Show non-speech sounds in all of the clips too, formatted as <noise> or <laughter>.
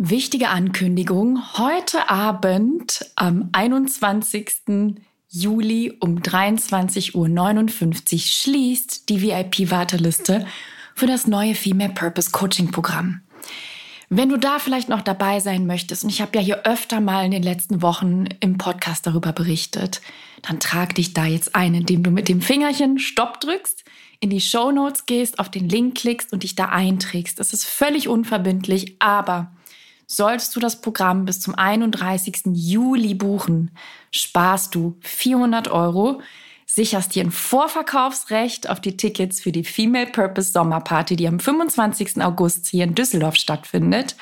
Wichtige Ankündigung. Heute Abend am 21. Juli um 23.59 Uhr schließt die VIP-Warteliste für das neue Female Purpose Coaching Programm. Wenn du da vielleicht noch dabei sein möchtest, und ich habe ja hier öfter mal in den letzten Wochen im Podcast darüber berichtet, dann trag dich da jetzt ein, indem du mit dem Fingerchen Stopp drückst, in die Show Notes gehst, auf den Link klickst und dich da einträgst. Das ist völlig unverbindlich, aber Solltest du das Programm bis zum 31. Juli buchen, sparst du 400 Euro, sicherst dir ein Vorverkaufsrecht auf die Tickets für die Female Purpose Sommerparty, die am 25. August hier in Düsseldorf stattfindet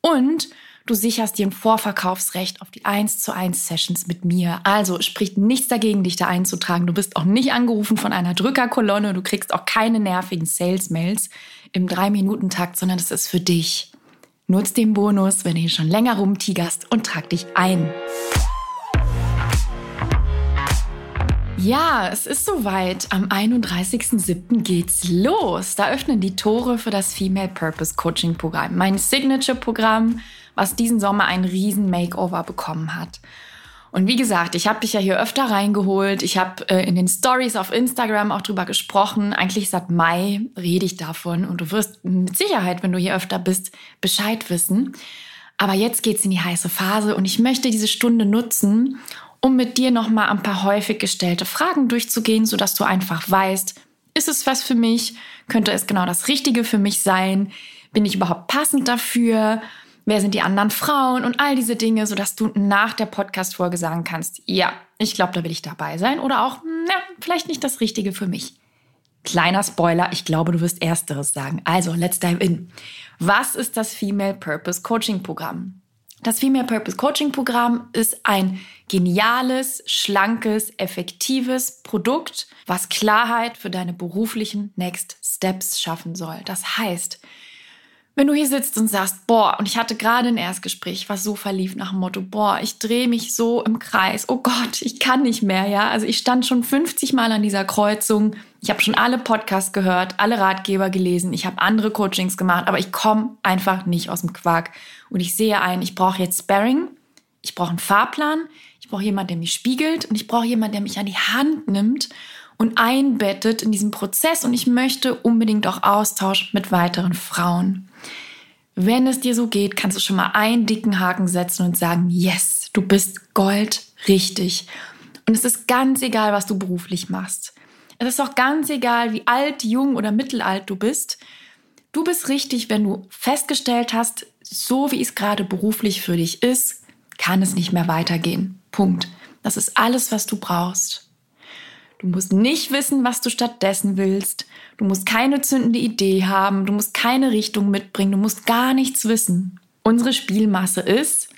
und Du sicherst dir ein Vorverkaufsrecht auf die 1 zu 1 Sessions mit mir. Also spricht nichts dagegen, dich da einzutragen. Du bist auch nicht angerufen von einer Drückerkolonne. Du kriegst auch keine nervigen Sales-Mails im 3-Minuten-Takt, sondern es ist für dich. Nutz den Bonus, wenn du hier schon länger rumtigerst und trag dich ein. Ja, es ist soweit. Am 31.07. geht's los. Da öffnen die Tore für das Female Purpose Coaching Programm. Mein Signature-Programm, was diesen Sommer ein riesen Makeover bekommen hat. Und wie gesagt, ich habe dich ja hier öfter reingeholt. Ich habe äh, in den Stories auf Instagram auch drüber gesprochen. Eigentlich seit Mai rede ich davon und du wirst mit Sicherheit, wenn du hier öfter bist, Bescheid wissen. Aber jetzt geht's in die heiße Phase und ich möchte diese Stunde nutzen, um mit dir nochmal ein paar häufig gestellte Fragen durchzugehen, sodass du einfach weißt, ist es was für mich? Könnte es genau das Richtige für mich sein? Bin ich überhaupt passend dafür? Wer sind die anderen Frauen und all diese Dinge, sodass du nach der Podcast-Folge sagen kannst, ja, ich glaube, da will ich dabei sein oder auch, na, vielleicht nicht das Richtige für mich. Kleiner Spoiler, ich glaube, du wirst Ersteres sagen. Also, let's dive in. Was ist das Female Purpose Coaching Programm? Das Female Purpose Coaching Programm ist ein geniales, schlankes, effektives Produkt, was Klarheit für deine beruflichen Next Steps schaffen soll. Das heißt, wenn du hier sitzt und sagst, boah, und ich hatte gerade ein Erstgespräch, was so verlief nach dem Motto, boah, ich drehe mich so im Kreis, oh Gott, ich kann nicht mehr, ja. Also ich stand schon 50 Mal an dieser Kreuzung, ich habe schon alle Podcasts gehört, alle Ratgeber gelesen, ich habe andere Coachings gemacht, aber ich komme einfach nicht aus dem Quark. Und ich sehe ein, ich brauche jetzt Sparring, ich brauche einen Fahrplan, ich brauche jemanden, der mich spiegelt. Und ich brauche jemanden, der mich an die Hand nimmt und einbettet in diesen Prozess und ich möchte unbedingt auch Austausch mit weiteren Frauen. Wenn es dir so geht, kannst du schon mal einen dicken Haken setzen und sagen, yes, du bist Gold richtig. Und es ist ganz egal, was du beruflich machst. Es ist auch ganz egal, wie alt, jung oder mittelalt du bist. Du bist richtig, wenn du festgestellt hast, so wie es gerade beruflich für dich ist, kann es nicht mehr weitergehen. Punkt. Das ist alles, was du brauchst. Du musst nicht wissen, was du stattdessen willst. Du musst keine zündende Idee haben. Du musst keine Richtung mitbringen. Du musst gar nichts wissen. Unsere Spielmasse ist,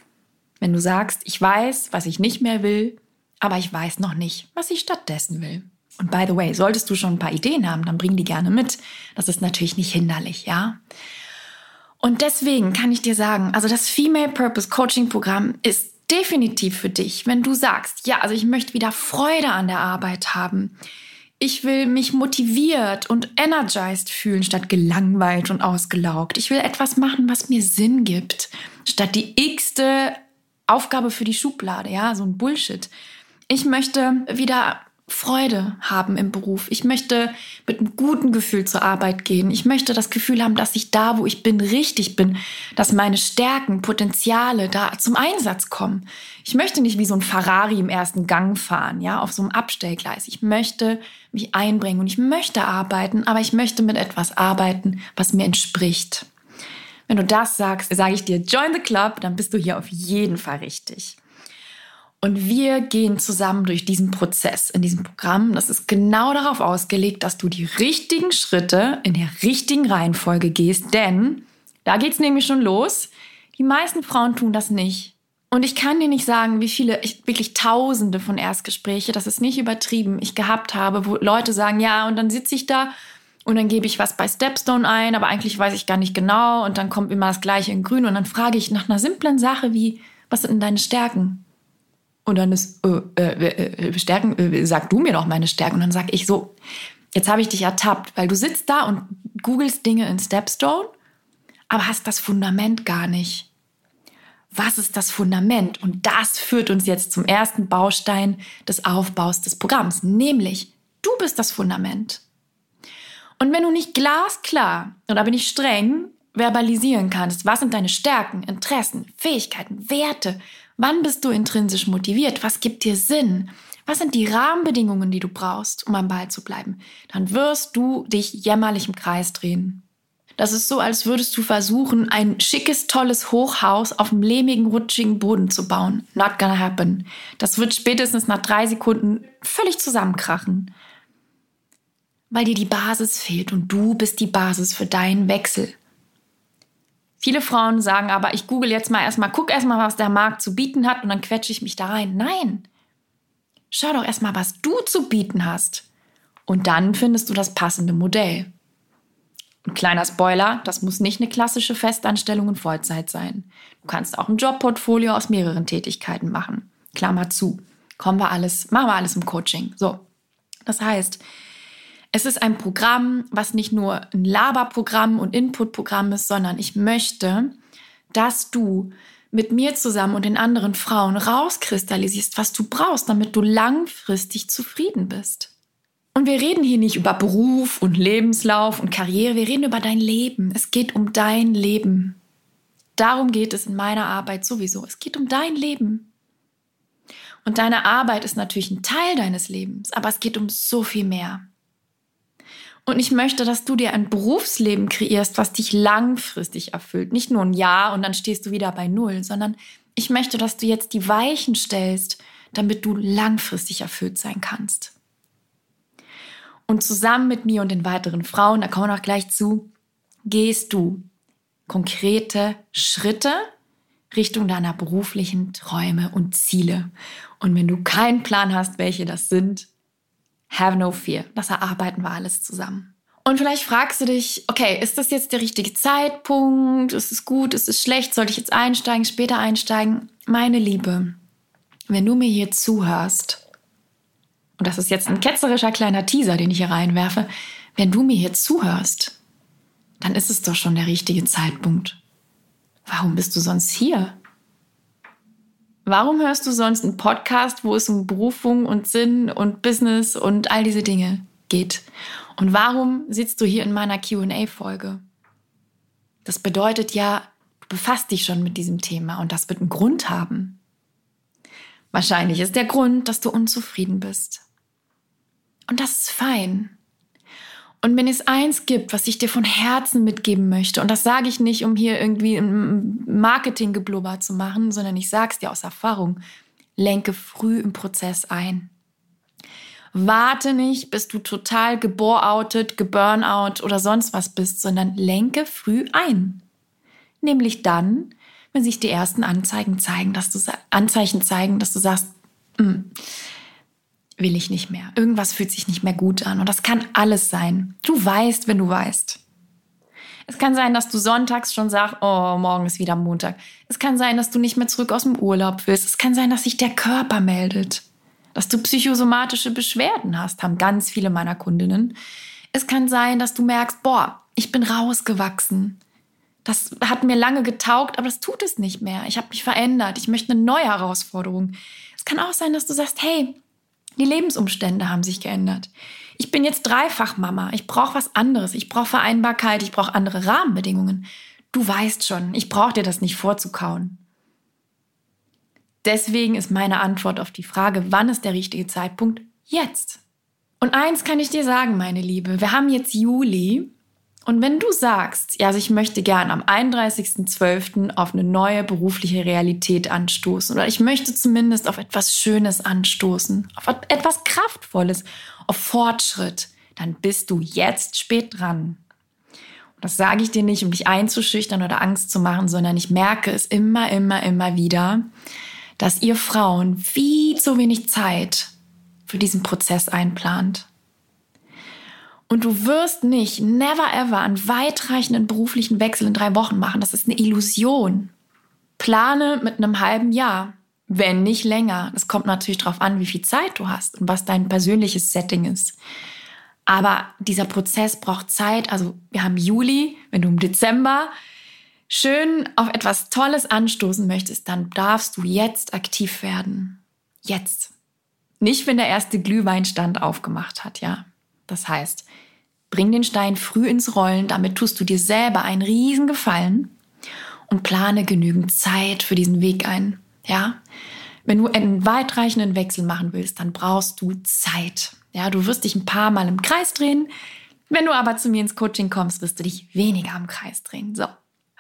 wenn du sagst, ich weiß, was ich nicht mehr will, aber ich weiß noch nicht, was ich stattdessen will. Und by the way, solltest du schon ein paar Ideen haben, dann bring die gerne mit. Das ist natürlich nicht hinderlich, ja? Und deswegen kann ich dir sagen, also das Female Purpose Coaching Programm ist definitiv für dich, wenn du sagst, ja, also ich möchte wieder Freude an der Arbeit haben. Ich will mich motiviert und energized fühlen, statt gelangweilt und ausgelaugt. Ich will etwas machen, was mir Sinn gibt, statt die x-te Aufgabe für die Schublade, ja, so ein Bullshit. Ich möchte wieder Freude haben im Beruf. Ich möchte mit einem guten Gefühl zur Arbeit gehen. Ich möchte das Gefühl haben, dass ich da, wo ich bin, richtig bin, dass meine Stärken, Potenziale da zum Einsatz kommen. Ich möchte nicht wie so ein Ferrari im ersten Gang fahren, ja, auf so einem Abstellgleis. Ich möchte mich einbringen und ich möchte arbeiten, aber ich möchte mit etwas arbeiten, was mir entspricht. Wenn du das sagst, sage ich dir, join the club, dann bist du hier auf jeden Fall richtig. Und wir gehen zusammen durch diesen Prozess in diesem Programm. Das ist genau darauf ausgelegt, dass du die richtigen Schritte in der richtigen Reihenfolge gehst, denn da geht es nämlich schon los. Die meisten Frauen tun das nicht. Und ich kann dir nicht sagen, wie viele, ich, wirklich Tausende von Erstgespräche, das ist nicht übertrieben, ich gehabt habe, wo Leute sagen, ja, und dann sitze ich da und dann gebe ich was bei Stepstone ein, aber eigentlich weiß ich gar nicht genau und dann kommt immer das Gleiche in Grün und dann frage ich nach einer simplen Sache wie, was sind denn deine Stärken? Und dann ist, äh, äh, äh, Stärken, äh, sag du mir doch meine Stärken. Und dann sag ich so, jetzt habe ich dich ertappt, weil du sitzt da und googelst Dinge in Stepstone, aber hast das Fundament gar nicht. Was ist das Fundament? Und das führt uns jetzt zum ersten Baustein des Aufbaus des Programms, nämlich du bist das Fundament. Und wenn du nicht glasklar, und da bin ich streng, verbalisieren kannst, was sind deine Stärken, Interessen, Fähigkeiten, Werte, wann bist du intrinsisch motiviert, was gibt dir Sinn, was sind die Rahmenbedingungen, die du brauchst, um am Ball zu bleiben, dann wirst du dich jämmerlich im Kreis drehen. Das ist so, als würdest du versuchen, ein schickes, tolles Hochhaus auf einem lehmigen, rutschigen Boden zu bauen. Not gonna happen. Das wird spätestens nach drei Sekunden völlig zusammenkrachen. Weil dir die Basis fehlt und du bist die Basis für deinen Wechsel. Viele Frauen sagen aber, ich google jetzt mal erstmal, guck erstmal, was der Markt zu bieten hat und dann quetsche ich mich da rein. Nein. Schau doch erstmal, was du zu bieten hast. Und dann findest du das passende Modell. Ein kleiner Spoiler, das muss nicht eine klassische Festanstellung in Vollzeit sein. Du kannst auch ein Jobportfolio aus mehreren Tätigkeiten machen. Klammer zu. Kommen wir alles, machen wir alles im Coaching. So. Das heißt, es ist ein Programm, was nicht nur ein Laberprogramm und Inputprogramm ist, sondern ich möchte, dass du mit mir zusammen und den anderen Frauen rauskristallisierst, was du brauchst, damit du langfristig zufrieden bist. Und wir reden hier nicht über Beruf und Lebenslauf und Karriere, wir reden über dein Leben. Es geht um dein Leben. Darum geht es in meiner Arbeit sowieso. Es geht um dein Leben. Und deine Arbeit ist natürlich ein Teil deines Lebens, aber es geht um so viel mehr. Und ich möchte, dass du dir ein Berufsleben kreierst, was dich langfristig erfüllt. Nicht nur ein Jahr und dann stehst du wieder bei Null, sondern ich möchte, dass du jetzt die Weichen stellst, damit du langfristig erfüllt sein kannst. Und zusammen mit mir und den weiteren Frauen, da kommen wir noch gleich zu, gehst du konkrete Schritte Richtung deiner beruflichen Träume und Ziele. Und wenn du keinen Plan hast, welche das sind, have no fear. Das erarbeiten wir alles zusammen. Und vielleicht fragst du dich, okay, ist das jetzt der richtige Zeitpunkt? Ist es gut? Ist es schlecht? Sollte ich jetzt einsteigen, später einsteigen? Meine Liebe, wenn du mir hier zuhörst, und das ist jetzt ein ketzerischer kleiner Teaser, den ich hier reinwerfe, wenn du mir hier zuhörst, dann ist es doch schon der richtige Zeitpunkt. Warum bist du sonst hier? Warum hörst du sonst einen Podcast, wo es um Berufung und Sinn und Business und all diese Dinge geht? Und warum sitzt du hier in meiner QA-Folge? Das bedeutet ja, du befasst dich schon mit diesem Thema und das wird einen Grund haben. Wahrscheinlich ist der Grund, dass du unzufrieden bist. Und das ist fein. Und wenn es eins gibt, was ich dir von Herzen mitgeben möchte, und das sage ich nicht, um hier irgendwie ein Marketinggeblubber zu machen, sondern ich sage es dir aus Erfahrung, lenke früh im Prozess ein. Warte nicht, bis du total geboroutet, geburnout oder sonst was bist, sondern lenke früh ein. Nämlich dann, wenn sich die ersten Anzeigen zeigen, dass du Anzeichen zeigen, dass du sagst, hm, will ich nicht mehr. Irgendwas fühlt sich nicht mehr gut an und das kann alles sein. Du weißt, wenn du weißt. Es kann sein, dass du sonntags schon sagst, oh, morgen ist wieder Montag. Es kann sein, dass du nicht mehr zurück aus dem Urlaub willst. Es kann sein, dass sich der Körper meldet. Dass du psychosomatische Beschwerden hast, haben ganz viele meiner Kundinnen. Es kann sein, dass du merkst, boah, ich bin rausgewachsen. Das hat mir lange getaugt, aber das tut es nicht mehr. Ich habe mich verändert. Ich möchte eine neue Herausforderung. Es kann auch sein, dass du sagst, hey, die Lebensumstände haben sich geändert. Ich bin jetzt dreifach Mama. Ich brauche was anderes. Ich brauche Vereinbarkeit. Ich brauche andere Rahmenbedingungen. Du weißt schon, ich brauche dir das nicht vorzukauen. Deswegen ist meine Antwort auf die Frage, wann ist der richtige Zeitpunkt? Jetzt. Und eins kann ich dir sagen, meine Liebe. Wir haben jetzt Juli und wenn du sagst, ja, also ich möchte gern am 31.12. auf eine neue berufliche Realität anstoßen oder ich möchte zumindest auf etwas Schönes anstoßen, auf etwas Kraftvolles, auf Fortschritt, dann bist du jetzt spät dran. Und das sage ich dir nicht, um dich einzuschüchtern oder Angst zu machen, sondern ich merke es immer, immer, immer wieder, dass ihr Frauen viel zu wenig Zeit für diesen Prozess einplant. Und du wirst nicht, never ever, einen weitreichenden beruflichen Wechsel in drei Wochen machen. Das ist eine Illusion. Plane mit einem halben Jahr, wenn nicht länger. Das kommt natürlich darauf an, wie viel Zeit du hast und was dein persönliches Setting ist. Aber dieser Prozess braucht Zeit. Also wir haben Juli, wenn du im Dezember schön auf etwas Tolles anstoßen möchtest, dann darfst du jetzt aktiv werden. Jetzt. Nicht, wenn der erste Glühweinstand aufgemacht hat, ja. Das heißt, bring den Stein früh ins Rollen, damit tust du dir selber einen riesen Gefallen und plane genügend Zeit für diesen Weg ein, ja. Wenn du einen weitreichenden Wechsel machen willst, dann brauchst du Zeit. Ja, du wirst dich ein paar Mal im Kreis drehen. Wenn du aber zu mir ins Coaching kommst, wirst du dich weniger im Kreis drehen. So.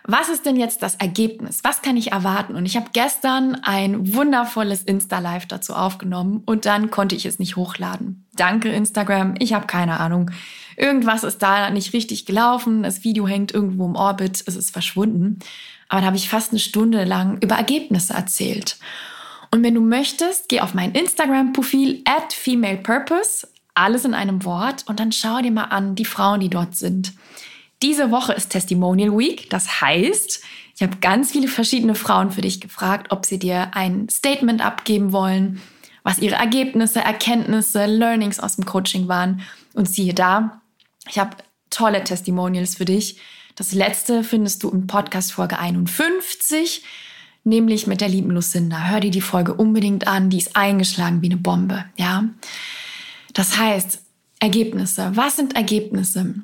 Was ist denn jetzt das Ergebnis? Was kann ich erwarten? Und ich habe gestern ein wundervolles Insta-Live dazu aufgenommen und dann konnte ich es nicht hochladen. Danke Instagram, ich habe keine Ahnung. Irgendwas ist da nicht richtig gelaufen, das Video hängt irgendwo im Orbit, es ist verschwunden. Aber da habe ich fast eine Stunde lang über Ergebnisse erzählt. Und wenn du möchtest, geh auf mein Instagram-Profil at femalepurpose, alles in einem Wort, und dann schau dir mal an die Frauen, die dort sind. Diese Woche ist Testimonial Week. Das heißt, ich habe ganz viele verschiedene Frauen für dich gefragt, ob sie dir ein Statement abgeben wollen, was ihre Ergebnisse, Erkenntnisse, Learnings aus dem Coaching waren. Und siehe da, ich habe tolle Testimonials für dich. Das letzte findest du in Podcast Folge 51 nämlich mit der lieben Lucinda. Hör dir die Folge unbedingt an, die ist eingeschlagen wie eine Bombe, ja. Das heißt, Ergebnisse. Was sind Ergebnisse?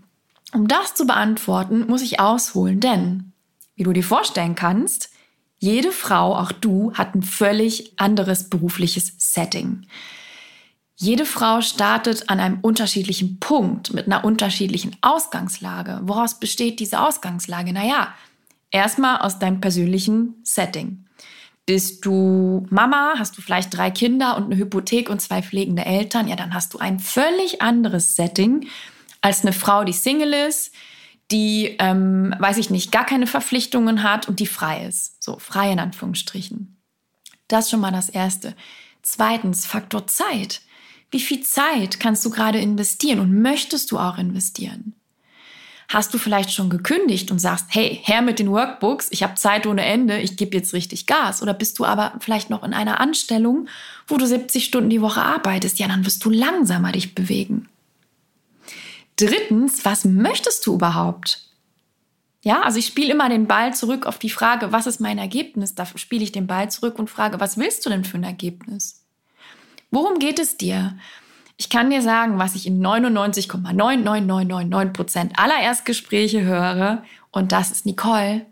Um das zu beantworten, muss ich ausholen, denn, wie du dir vorstellen kannst, jede Frau, auch du, hat ein völlig anderes berufliches Setting. Jede Frau startet an einem unterschiedlichen Punkt mit einer unterschiedlichen Ausgangslage. Woraus besteht diese Ausgangslage? Naja, Erstmal aus deinem persönlichen Setting. Bist du Mama, hast du vielleicht drei Kinder und eine Hypothek und zwei pflegende Eltern, ja, dann hast du ein völlig anderes Setting als eine Frau, die Single ist, die, ähm, weiß ich nicht, gar keine Verpflichtungen hat und die frei ist. So, frei in Anführungsstrichen. Das ist schon mal das Erste. Zweitens, Faktor Zeit. Wie viel Zeit kannst du gerade investieren und möchtest du auch investieren? Hast du vielleicht schon gekündigt und sagst, hey, her mit den Workbooks, ich habe Zeit ohne Ende, ich gebe jetzt richtig Gas? Oder bist du aber vielleicht noch in einer Anstellung, wo du 70 Stunden die Woche arbeitest? Ja, dann wirst du langsamer dich bewegen. Drittens, was möchtest du überhaupt? Ja, also ich spiele immer den Ball zurück auf die Frage, was ist mein Ergebnis? Da spiele ich den Ball zurück und frage, was willst du denn für ein Ergebnis? Worum geht es dir? Ich kann dir sagen, was ich in 99,99999 Prozent aller Erstgespräche höre, und das ist Nicole.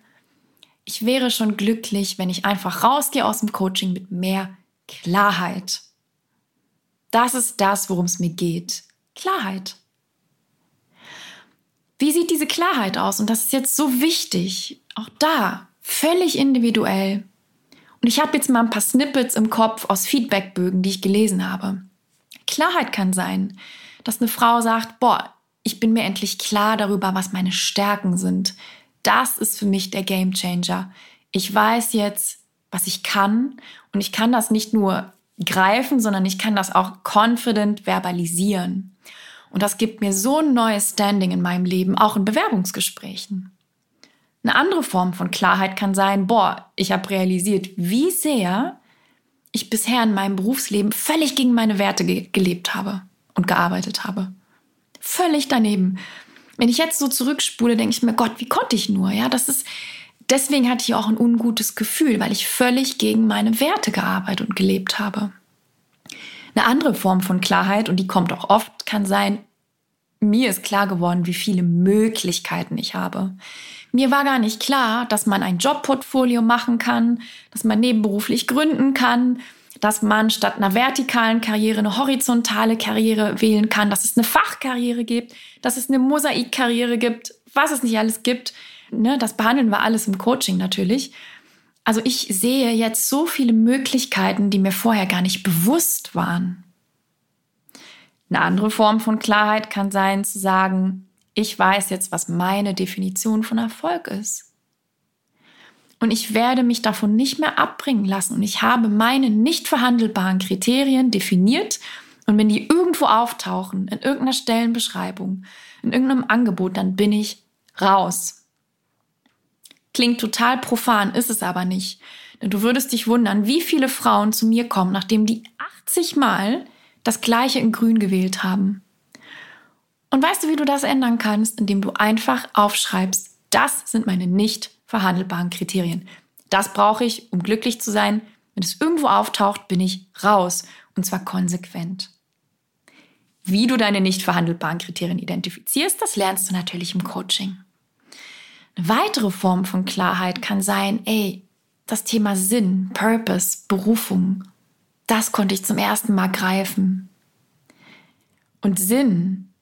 Ich wäre schon glücklich, wenn ich einfach rausgehe aus dem Coaching mit mehr Klarheit. Das ist das, worum es mir geht. Klarheit. Wie sieht diese Klarheit aus? Und das ist jetzt so wichtig. Auch da, völlig individuell. Und ich habe jetzt mal ein paar Snippets im Kopf aus Feedbackbögen, die ich gelesen habe. Klarheit kann sein, dass eine Frau sagt, boah, ich bin mir endlich klar darüber, was meine Stärken sind. Das ist für mich der Game Changer. Ich weiß jetzt, was ich kann und ich kann das nicht nur greifen, sondern ich kann das auch confident verbalisieren. Und das gibt mir so ein neues Standing in meinem Leben, auch in Bewerbungsgesprächen. Eine andere Form von Klarheit kann sein, boah, ich habe realisiert, wie sehr ich bisher in meinem Berufsleben völlig gegen meine Werte ge gelebt habe und gearbeitet habe. Völlig daneben. Wenn ich jetzt so zurückspule, denke ich mir, Gott, wie konnte ich nur? Ja, das ist, deswegen hatte ich auch ein ungutes Gefühl, weil ich völlig gegen meine Werte gearbeitet und gelebt habe. Eine andere Form von Klarheit, und die kommt auch oft, kann sein, mir ist klar geworden, wie viele Möglichkeiten ich habe. Mir war gar nicht klar, dass man ein Jobportfolio machen kann, dass man nebenberuflich gründen kann, dass man statt einer vertikalen Karriere eine horizontale Karriere wählen kann, dass es eine Fachkarriere gibt, dass es eine Mosaikkarriere gibt, was es nicht alles gibt. Ne, das behandeln wir alles im Coaching natürlich. Also ich sehe jetzt so viele Möglichkeiten, die mir vorher gar nicht bewusst waren. Eine andere Form von Klarheit kann sein zu sagen, ich weiß jetzt, was meine Definition von Erfolg ist. Und ich werde mich davon nicht mehr abbringen lassen. Und ich habe meine nicht verhandelbaren Kriterien definiert. Und wenn die irgendwo auftauchen, in irgendeiner Stellenbeschreibung, in irgendeinem Angebot, dann bin ich raus. Klingt total profan, ist es aber nicht. Denn du würdest dich wundern, wie viele Frauen zu mir kommen, nachdem die 80 Mal das gleiche in Grün gewählt haben. Und weißt du, wie du das ändern kannst? Indem du einfach aufschreibst, das sind meine nicht verhandelbaren Kriterien. Das brauche ich, um glücklich zu sein. Wenn es irgendwo auftaucht, bin ich raus. Und zwar konsequent. Wie du deine nicht verhandelbaren Kriterien identifizierst, das lernst du natürlich im Coaching. Eine weitere Form von Klarheit kann sein, ey, das Thema Sinn, Purpose, Berufung, das konnte ich zum ersten Mal greifen. Und Sinn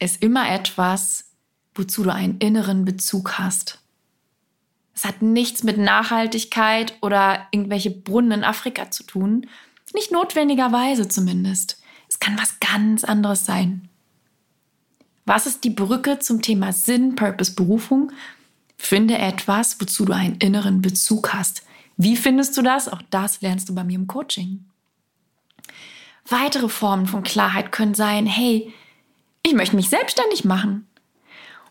ist immer etwas, wozu du einen inneren Bezug hast. Es hat nichts mit Nachhaltigkeit oder irgendwelche Brunnen in Afrika zu tun. Nicht notwendigerweise zumindest. Es kann was ganz anderes sein. Was ist die Brücke zum Thema Sinn, Purpose, Berufung? Finde etwas, wozu du einen inneren Bezug hast. Wie findest du das? Auch das lernst du bei mir im Coaching. Weitere Formen von Klarheit können sein, hey, ich möchte mich selbstständig machen.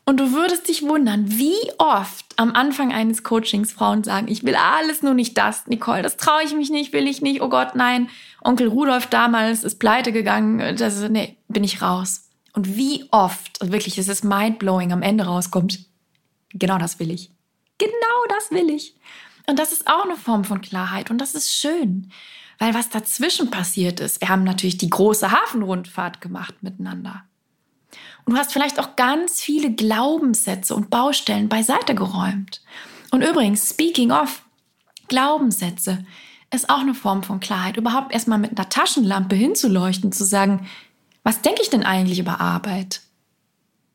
Und du würdest dich wundern, wie oft am Anfang eines Coachings Frauen sagen, ich will alles nur nicht das, Nicole, das traue ich mich nicht, will ich nicht, oh Gott, nein, Onkel Rudolf damals ist pleite gegangen, das, nee, bin ich raus. Und wie oft, also wirklich, es ist mindblowing, am Ende rauskommt, genau das will ich. Genau das will ich. Und das ist auch eine Form von Klarheit und das ist schön, weil was dazwischen passiert ist, wir haben natürlich die große Hafenrundfahrt gemacht miteinander. Und du hast vielleicht auch ganz viele Glaubenssätze und Baustellen beiseite geräumt. Und übrigens, speaking of Glaubenssätze, ist auch eine Form von Klarheit. Überhaupt erstmal mit einer Taschenlampe hinzuleuchten, zu sagen, was denke ich denn eigentlich über Arbeit?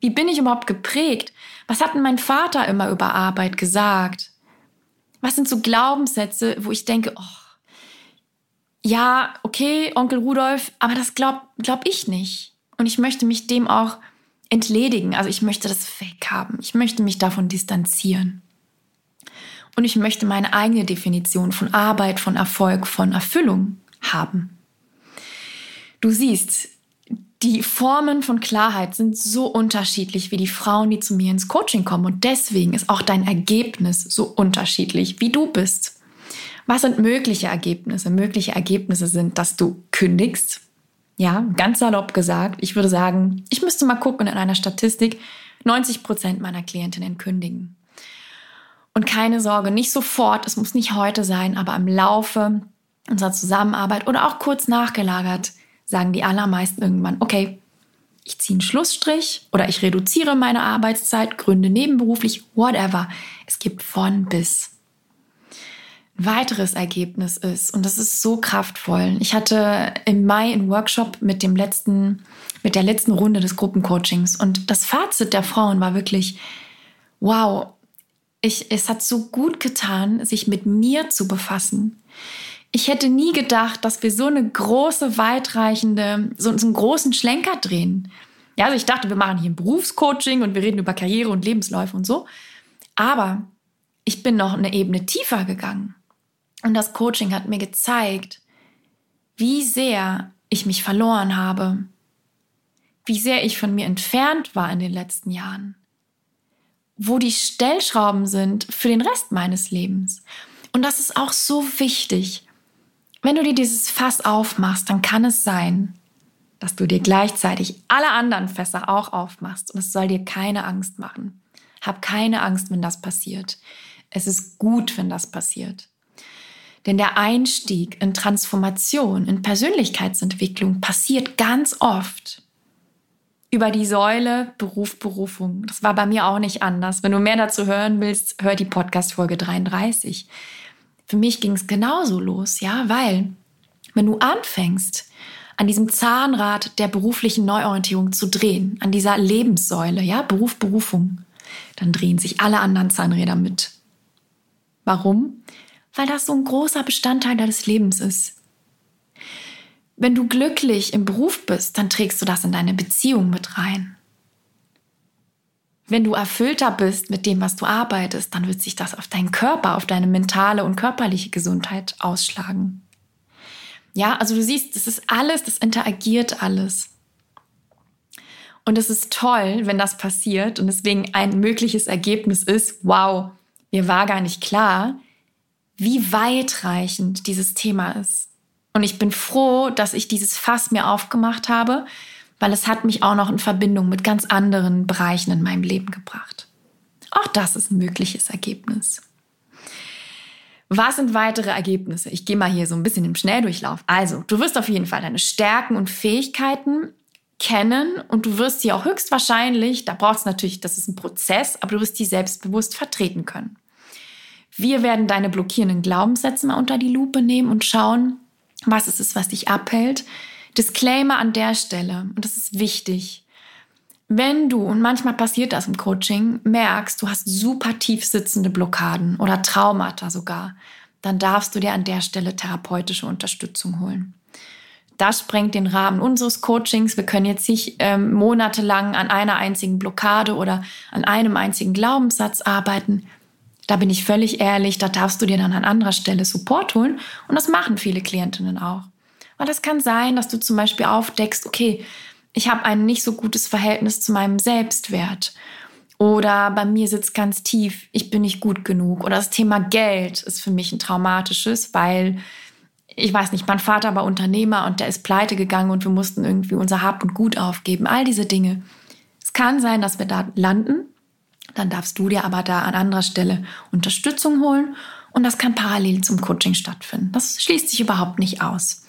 Wie bin ich überhaupt geprägt? Was hat denn mein Vater immer über Arbeit gesagt? Was sind so Glaubenssätze, wo ich denke, oh, ja, okay, Onkel Rudolf, aber das glaub, glaub ich nicht. Und ich möchte mich dem auch entledigen. Also ich möchte das weg haben. Ich möchte mich davon distanzieren. Und ich möchte meine eigene Definition von Arbeit, von Erfolg, von Erfüllung haben. Du siehst, die Formen von Klarheit sind so unterschiedlich wie die Frauen, die zu mir ins Coaching kommen. Und deswegen ist auch dein Ergebnis so unterschiedlich, wie du bist. Was sind mögliche Ergebnisse? Mögliche Ergebnisse sind, dass du kündigst, ja, ganz salopp gesagt. Ich würde sagen, ich müsste mal gucken in einer Statistik, 90 Prozent meiner Klientinnen kündigen. Und keine Sorge, nicht sofort, es muss nicht heute sein, aber im Laufe unserer Zusammenarbeit oder auch kurz nachgelagert, sagen die allermeisten irgendwann, okay, ich ziehe einen Schlussstrich oder ich reduziere meine Arbeitszeit, gründe nebenberuflich, whatever. Es gibt von bis weiteres Ergebnis ist, und das ist so kraftvoll. Ich hatte im Mai einen Workshop mit dem letzten, mit der letzten Runde des Gruppencoachings und das Fazit der Frauen war wirklich, wow, ich, es hat so gut getan, sich mit mir zu befassen. Ich hätte nie gedacht, dass wir so eine große, weitreichende, so, so einen großen Schlenker drehen. Ja, also ich dachte, wir machen hier ein Berufscoaching und wir reden über Karriere und Lebensläufe und so. Aber ich bin noch eine Ebene tiefer gegangen. Und das Coaching hat mir gezeigt, wie sehr ich mich verloren habe, wie sehr ich von mir entfernt war in den letzten Jahren, wo die Stellschrauben sind für den Rest meines Lebens. Und das ist auch so wichtig. Wenn du dir dieses Fass aufmachst, dann kann es sein, dass du dir gleichzeitig alle anderen Fässer auch aufmachst. Und es soll dir keine Angst machen. Hab keine Angst, wenn das passiert. Es ist gut, wenn das passiert. Denn der Einstieg in Transformation, in Persönlichkeitsentwicklung passiert ganz oft über die Säule Beruf, Berufung. Das war bei mir auch nicht anders. Wenn du mehr dazu hören willst, hör die Podcast-Folge 33. Für mich ging es genauso los, ja, weil wenn du anfängst, an diesem Zahnrad der beruflichen Neuorientierung zu drehen, an dieser Lebenssäule, ja, Beruf, Berufung, dann drehen sich alle anderen Zahnräder mit. Warum? weil das so ein großer Bestandteil deines Lebens ist. Wenn du glücklich im Beruf bist, dann trägst du das in deine Beziehung mit rein. Wenn du erfüllter bist mit dem, was du arbeitest, dann wird sich das auf deinen Körper, auf deine mentale und körperliche Gesundheit ausschlagen. Ja, also du siehst, das ist alles, das interagiert alles. Und es ist toll, wenn das passiert und deswegen ein mögliches Ergebnis ist, wow, mir war gar nicht klar, wie weitreichend dieses Thema ist. Und ich bin froh, dass ich dieses Fass mir aufgemacht habe, weil es hat mich auch noch in Verbindung mit ganz anderen Bereichen in meinem Leben gebracht. Auch das ist ein mögliches Ergebnis. Was sind weitere Ergebnisse? Ich gehe mal hier so ein bisschen im Schnelldurchlauf. Also, du wirst auf jeden Fall deine Stärken und Fähigkeiten kennen und du wirst sie auch höchstwahrscheinlich, da braucht es natürlich, das ist ein Prozess, aber du wirst die selbstbewusst vertreten können. Wir werden deine blockierenden Glaubenssätze mal unter die Lupe nehmen und schauen, was ist es, was dich abhält. Disclaimer an der Stelle, und das ist wichtig. Wenn du, und manchmal passiert das im Coaching, merkst, du hast super tief sitzende Blockaden oder Traumata sogar, dann darfst du dir an der Stelle therapeutische Unterstützung holen. Das sprengt den Rahmen unseres Coachings. Wir können jetzt nicht ähm, monatelang an einer einzigen Blockade oder an einem einzigen Glaubenssatz arbeiten. Da bin ich völlig ehrlich, da darfst du dir dann an anderer Stelle Support holen. Und das machen viele Klientinnen auch. Weil es kann sein, dass du zum Beispiel aufdeckst, okay, ich habe ein nicht so gutes Verhältnis zu meinem Selbstwert. Oder bei mir sitzt ganz tief, ich bin nicht gut genug. Oder das Thema Geld ist für mich ein traumatisches, weil ich weiß nicht, mein Vater war Unternehmer und der ist pleite gegangen und wir mussten irgendwie unser Hab und Gut aufgeben. All diese Dinge. Es kann sein, dass wir da landen. Dann darfst du dir aber da an anderer Stelle Unterstützung holen und das kann parallel zum Coaching stattfinden. Das schließt sich überhaupt nicht aus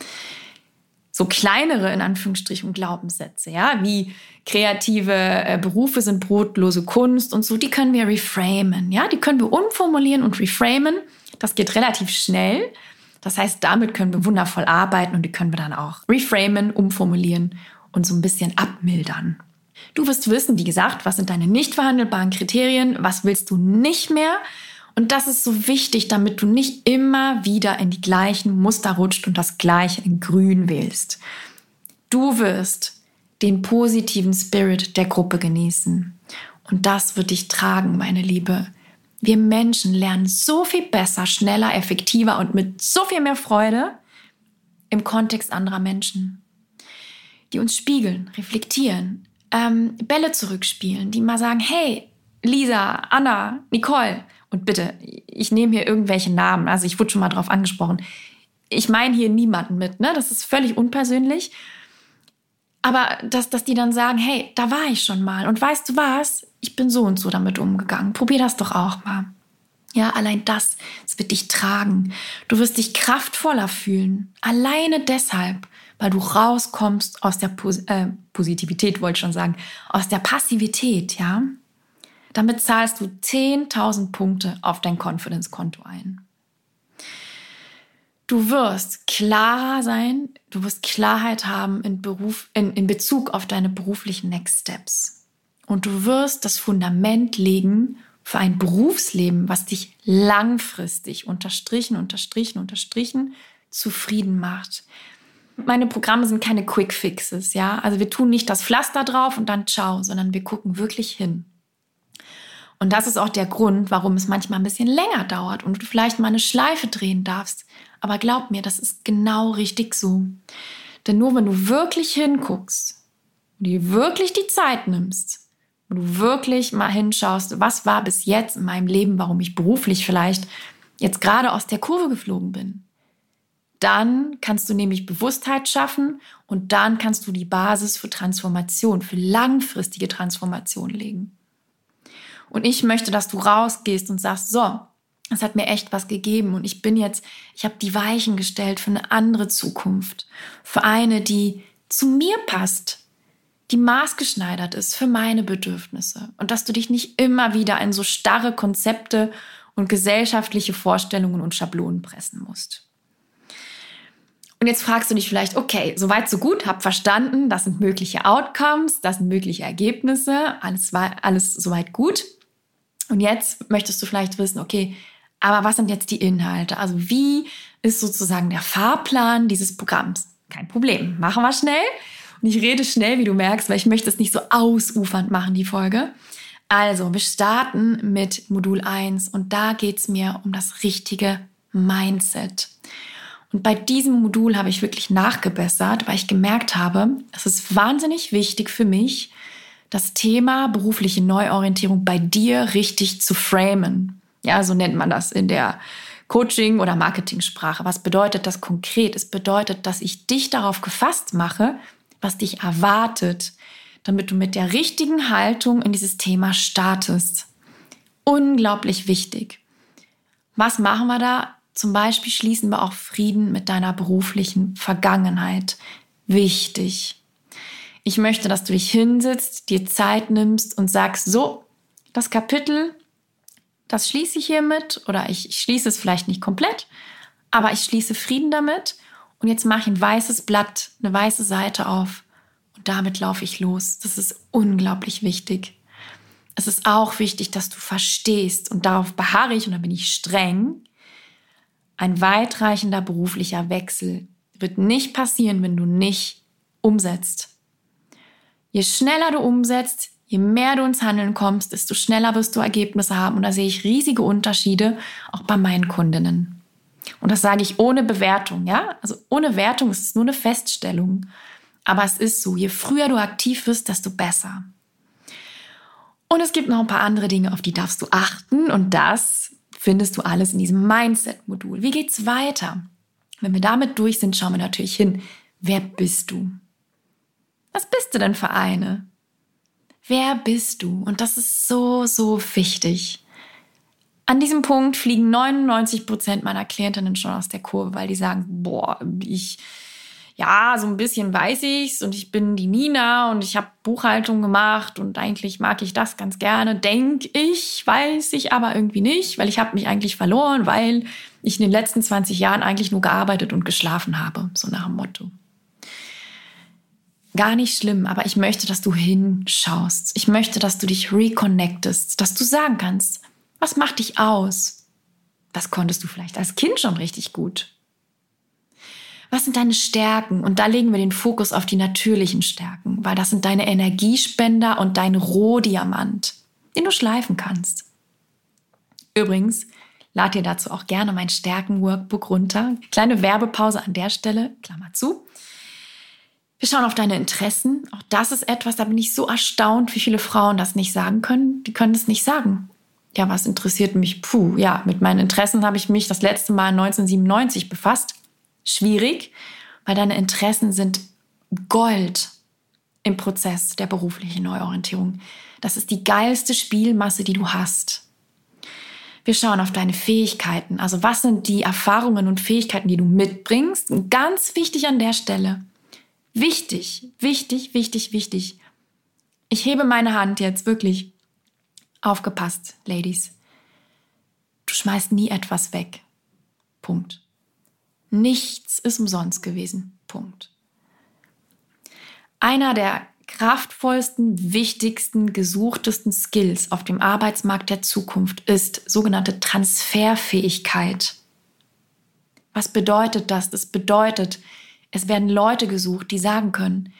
so kleinere, in Anführungsstrichen, Glaubenssätze, ja, wie kreative äh, Berufe sind brotlose Kunst und so, die können wir reframen, ja, die können wir umformulieren und reframen. Das geht relativ schnell. Das heißt, damit können wir wundervoll arbeiten und die können wir dann auch reframen, umformulieren und so ein bisschen abmildern. Du wirst wissen, wie gesagt, was sind deine nicht verhandelbaren Kriterien, was willst du nicht mehr und das ist so wichtig, damit du nicht immer wieder in die gleichen Muster rutscht und das gleiche in grün wählst. Du wirst den positiven Spirit der Gruppe genießen. Und das wird dich tragen, meine Liebe. Wir Menschen lernen so viel besser, schneller, effektiver und mit so viel mehr Freude im Kontext anderer Menschen, die uns spiegeln, reflektieren, ähm, Bälle zurückspielen, die mal sagen, hey, Lisa, Anna, Nicole, und bitte, ich nehme hier irgendwelche Namen, also ich wurde schon mal drauf angesprochen. Ich meine hier niemanden mit, ne? Das ist völlig unpersönlich. Aber dass, dass die dann sagen, hey, da war ich schon mal. Und weißt du was? Ich bin so und so damit umgegangen. Probier das doch auch mal. Ja, allein das, das wird dich tragen. Du wirst dich kraftvoller fühlen. Alleine deshalb, weil du rauskommst aus der Pos äh, Positivität, wollte ich schon sagen, aus der Passivität, ja. Damit zahlst du 10.000 Punkte auf dein Confidence-Konto ein. Du wirst klarer sein, du wirst Klarheit haben in, Beruf, in, in Bezug auf deine beruflichen Next Steps. Und du wirst das Fundament legen für ein Berufsleben, was dich langfristig unterstrichen, unterstrichen, unterstrichen zufrieden macht. Meine Programme sind keine Quick Fixes, ja. Also wir tun nicht das Pflaster drauf und dann ciao, sondern wir gucken wirklich hin. Und das ist auch der Grund, warum es manchmal ein bisschen länger dauert und du vielleicht mal eine Schleife drehen darfst. Aber glaub mir, das ist genau richtig so. Denn nur wenn du wirklich hinguckst, dir wirklich die Zeit nimmst, und du wirklich mal hinschaust, was war bis jetzt in meinem Leben, warum ich beruflich vielleicht jetzt gerade aus der Kurve geflogen bin, dann kannst du nämlich Bewusstheit schaffen und dann kannst du die Basis für Transformation, für langfristige Transformation legen. Und ich möchte, dass du rausgehst und sagst, so, es hat mir echt was gegeben und ich bin jetzt, ich habe die Weichen gestellt für eine andere Zukunft, für eine, die zu mir passt, die maßgeschneidert ist für meine Bedürfnisse und dass du dich nicht immer wieder in so starre Konzepte und gesellschaftliche Vorstellungen und Schablonen pressen musst. Und jetzt fragst du dich vielleicht, okay, soweit so gut, hab verstanden, das sind mögliche Outcomes, das sind mögliche Ergebnisse, alles, alles soweit gut. Und jetzt möchtest du vielleicht wissen, okay, aber was sind jetzt die Inhalte? Also wie ist sozusagen der Fahrplan dieses Programms? Kein Problem, machen wir schnell. Und ich rede schnell, wie du merkst, weil ich möchte es nicht so ausufernd machen, die Folge. Also, wir starten mit Modul 1 und da geht es mir um das richtige Mindset. Und bei diesem Modul habe ich wirklich nachgebessert, weil ich gemerkt habe, es ist wahnsinnig wichtig für mich, das Thema berufliche Neuorientierung bei dir richtig zu framen. Ja, so nennt man das in der Coaching- oder Marketingsprache. Was bedeutet das konkret? Es bedeutet, dass ich dich darauf gefasst mache, was dich erwartet, damit du mit der richtigen Haltung in dieses Thema startest. Unglaublich wichtig. Was machen wir da? Zum Beispiel schließen wir auch Frieden mit deiner beruflichen Vergangenheit. Wichtig. Ich möchte, dass du dich hinsitzt, dir Zeit nimmst und sagst, so, das Kapitel, das schließe ich hiermit oder ich, ich schließe es vielleicht nicht komplett, aber ich schließe Frieden damit und jetzt mache ich ein weißes Blatt, eine weiße Seite auf und damit laufe ich los. Das ist unglaublich wichtig. Es ist auch wichtig, dass du verstehst und darauf beharre ich und da bin ich streng. Ein weitreichender beruflicher Wechsel wird nicht passieren, wenn du nicht umsetzt. Je schneller du umsetzt, je mehr du ins Handeln kommst, desto schneller wirst du Ergebnisse haben. Und da sehe ich riesige Unterschiede auch bei meinen Kundinnen. Und das sage ich ohne Bewertung, ja? Also ohne Wertung ist es nur eine Feststellung. Aber es ist so, je früher du aktiv wirst, desto besser. Und es gibt noch ein paar andere Dinge, auf die darfst du achten. Und das findest du alles in diesem Mindset-Modul. Wie geht's weiter? Wenn wir damit durch sind, schauen wir natürlich hin. Wer bist du? Was bist du denn für eine? Wer bist du? Und das ist so, so wichtig. An diesem Punkt fliegen 99 Prozent meiner Klientinnen schon aus der Kurve, weil die sagen, boah, ich, ja, so ein bisschen weiß ich's und ich bin die Nina und ich habe Buchhaltung gemacht und eigentlich mag ich das ganz gerne, denk ich, weiß ich aber irgendwie nicht, weil ich habe mich eigentlich verloren, weil ich in den letzten 20 Jahren eigentlich nur gearbeitet und geschlafen habe, so nach dem Motto. Gar nicht schlimm, aber ich möchte, dass du hinschaust. Ich möchte, dass du dich reconnectest, dass du sagen kannst, was macht dich aus? Was konntest du vielleicht als Kind schon richtig gut? Was sind deine Stärken? Und da legen wir den Fokus auf die natürlichen Stärken, weil das sind deine Energiespender und dein Rohdiamant, den du schleifen kannst. Übrigens, lad dir dazu auch gerne mein Stärken-Workbook runter. Kleine Werbepause an der Stelle, Klammer zu. Wir schauen auf deine Interessen. Auch das ist etwas, da bin ich so erstaunt, wie viele Frauen das nicht sagen können. Die können es nicht sagen ja, was interessiert mich? Puh, ja, mit meinen Interessen habe ich mich das letzte Mal 1997 befasst. Schwierig, weil deine Interessen sind Gold im Prozess der beruflichen Neuorientierung. Das ist die geilste Spielmasse, die du hast. Wir schauen auf deine Fähigkeiten. Also was sind die Erfahrungen und Fähigkeiten, die du mitbringst? Und ganz wichtig an der Stelle. Wichtig, wichtig, wichtig, wichtig. Ich hebe meine Hand jetzt wirklich Aufgepasst, Ladies. Du schmeißt nie etwas weg. Punkt. Nichts ist umsonst gewesen. Punkt. Einer der kraftvollsten, wichtigsten, gesuchtesten Skills auf dem Arbeitsmarkt der Zukunft ist sogenannte Transferfähigkeit. Was bedeutet das? Das bedeutet, es werden Leute gesucht, die sagen können,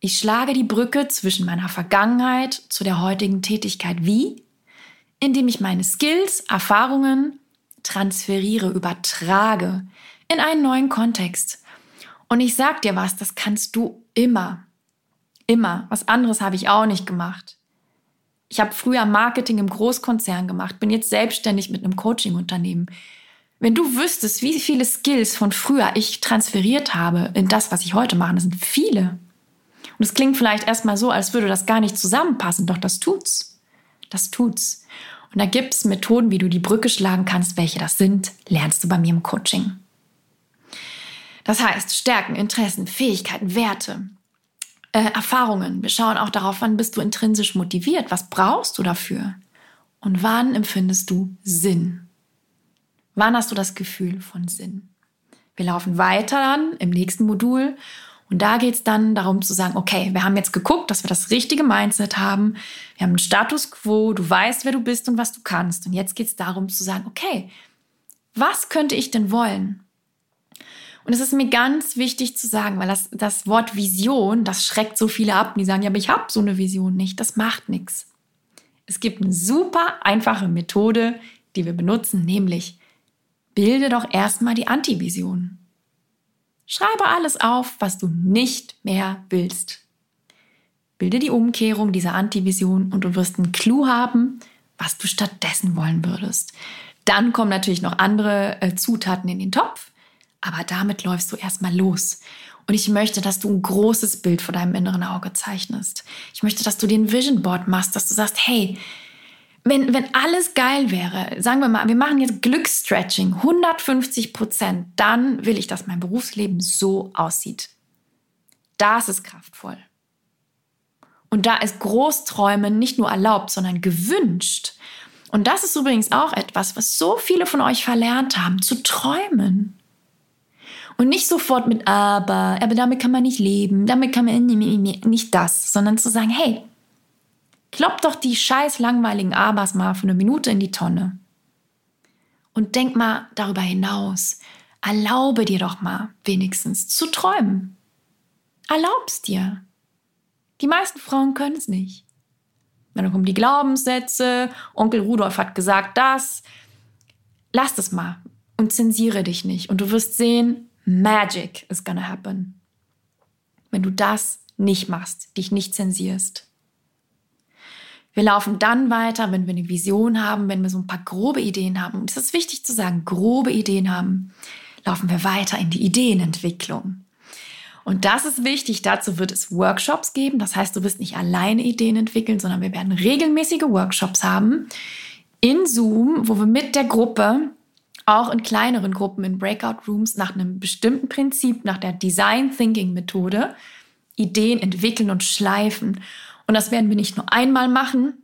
ich schlage die Brücke zwischen meiner Vergangenheit zu der heutigen Tätigkeit. Wie? Indem ich meine Skills, Erfahrungen transferiere, übertrage in einen neuen Kontext. Und ich sag dir was, das kannst du immer. Immer. Was anderes habe ich auch nicht gemacht. Ich habe früher Marketing im Großkonzern gemacht, bin jetzt selbstständig mit einem Coaching-Unternehmen. Wenn du wüsstest, wie viele Skills von früher ich transferiert habe in das, was ich heute mache, das sind viele. Und es klingt vielleicht erstmal so, als würde das gar nicht zusammenpassen, doch das tut's. Das tut's. Und da gibt's Methoden, wie du die Brücke schlagen kannst. Welche das sind, lernst du bei mir im Coaching. Das heißt, Stärken, Interessen, Fähigkeiten, Werte, äh, Erfahrungen. Wir schauen auch darauf, wann bist du intrinsisch motiviert, was brauchst du dafür und wann empfindest du Sinn. Wann hast du das Gefühl von Sinn? Wir laufen weiter dann im nächsten Modul und da geht es dann darum zu sagen, okay, wir haben jetzt geguckt, dass wir das richtige Mindset haben. Wir haben einen Status quo, du weißt, wer du bist und was du kannst. Und jetzt geht es darum zu sagen, okay, was könnte ich denn wollen? Und es ist mir ganz wichtig zu sagen, weil das, das Wort Vision, das schreckt so viele ab. Die sagen, ja, aber ich habe so eine Vision nicht. Das macht nichts. Es gibt eine super einfache Methode, die wir benutzen, nämlich bilde doch erstmal die Antivision. Schreibe alles auf, was du nicht mehr willst. Bilde die Umkehrung dieser Antivision und du wirst einen Clou haben, was du stattdessen wollen würdest. Dann kommen natürlich noch andere äh, Zutaten in den Topf, aber damit läufst du erstmal los. Und ich möchte, dass du ein großes Bild vor deinem inneren Auge zeichnest. Ich möchte, dass du den Vision Board machst, dass du sagst, hey, wenn, wenn alles geil wäre, sagen wir mal, wir machen jetzt Glücksstretching, 150 Prozent, dann will ich, dass mein Berufsleben so aussieht. Das ist kraftvoll. Und da ist Großträumen nicht nur erlaubt, sondern gewünscht. Und das ist übrigens auch etwas, was so viele von euch verlernt haben, zu träumen. Und nicht sofort mit aber, aber damit kann man nicht leben, damit kann man nicht das, sondern zu sagen, hey, klopp doch die scheiß langweiligen Abers mal für eine Minute in die Tonne. Und denk mal darüber hinaus. Erlaube dir doch mal wenigstens zu träumen. Erlaub's dir. Die meisten Frauen können es nicht. Dann kommen die Glaubenssätze, Onkel Rudolf hat gesagt das. Lass das mal und zensiere dich nicht. Und du wirst sehen, Magic is gonna happen. Wenn du das nicht machst, dich nicht zensierst. Wir laufen dann weiter, wenn wir eine Vision haben, wenn wir so ein paar grobe Ideen haben. Und es ist wichtig zu sagen, grobe Ideen haben, laufen wir weiter in die Ideenentwicklung. Und das ist wichtig. Dazu wird es Workshops geben. Das heißt, du wirst nicht alleine Ideen entwickeln, sondern wir werden regelmäßige Workshops haben in Zoom, wo wir mit der Gruppe auch in kleineren Gruppen in Breakout Rooms nach einem bestimmten Prinzip, nach der Design Thinking Methode Ideen entwickeln und schleifen. Und das werden wir nicht nur einmal machen,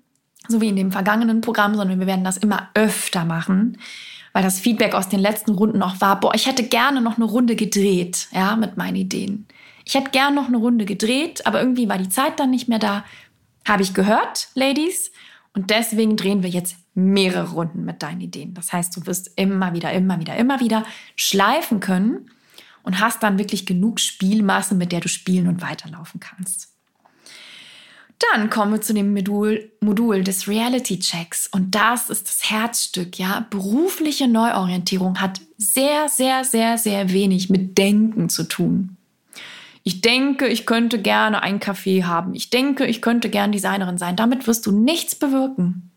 so wie in dem vergangenen Programm, sondern wir werden das immer öfter machen, weil das Feedback aus den letzten Runden auch war, boah, ich hätte gerne noch eine Runde gedreht, ja, mit meinen Ideen. Ich hätte gerne noch eine Runde gedreht, aber irgendwie war die Zeit dann nicht mehr da. Habe ich gehört, Ladies. Und deswegen drehen wir jetzt mehrere Runden mit deinen Ideen. Das heißt, du wirst immer wieder, immer wieder, immer wieder schleifen können und hast dann wirklich genug Spielmasse, mit der du spielen und weiterlaufen kannst. Dann kommen wir zu dem Modul, Modul des Reality Checks. Und das ist das Herzstück, ja. Berufliche Neuorientierung hat sehr, sehr, sehr, sehr wenig mit Denken zu tun. Ich denke, ich könnte gerne ein Café haben. Ich denke, ich könnte gern Designerin sein. Damit wirst du nichts bewirken.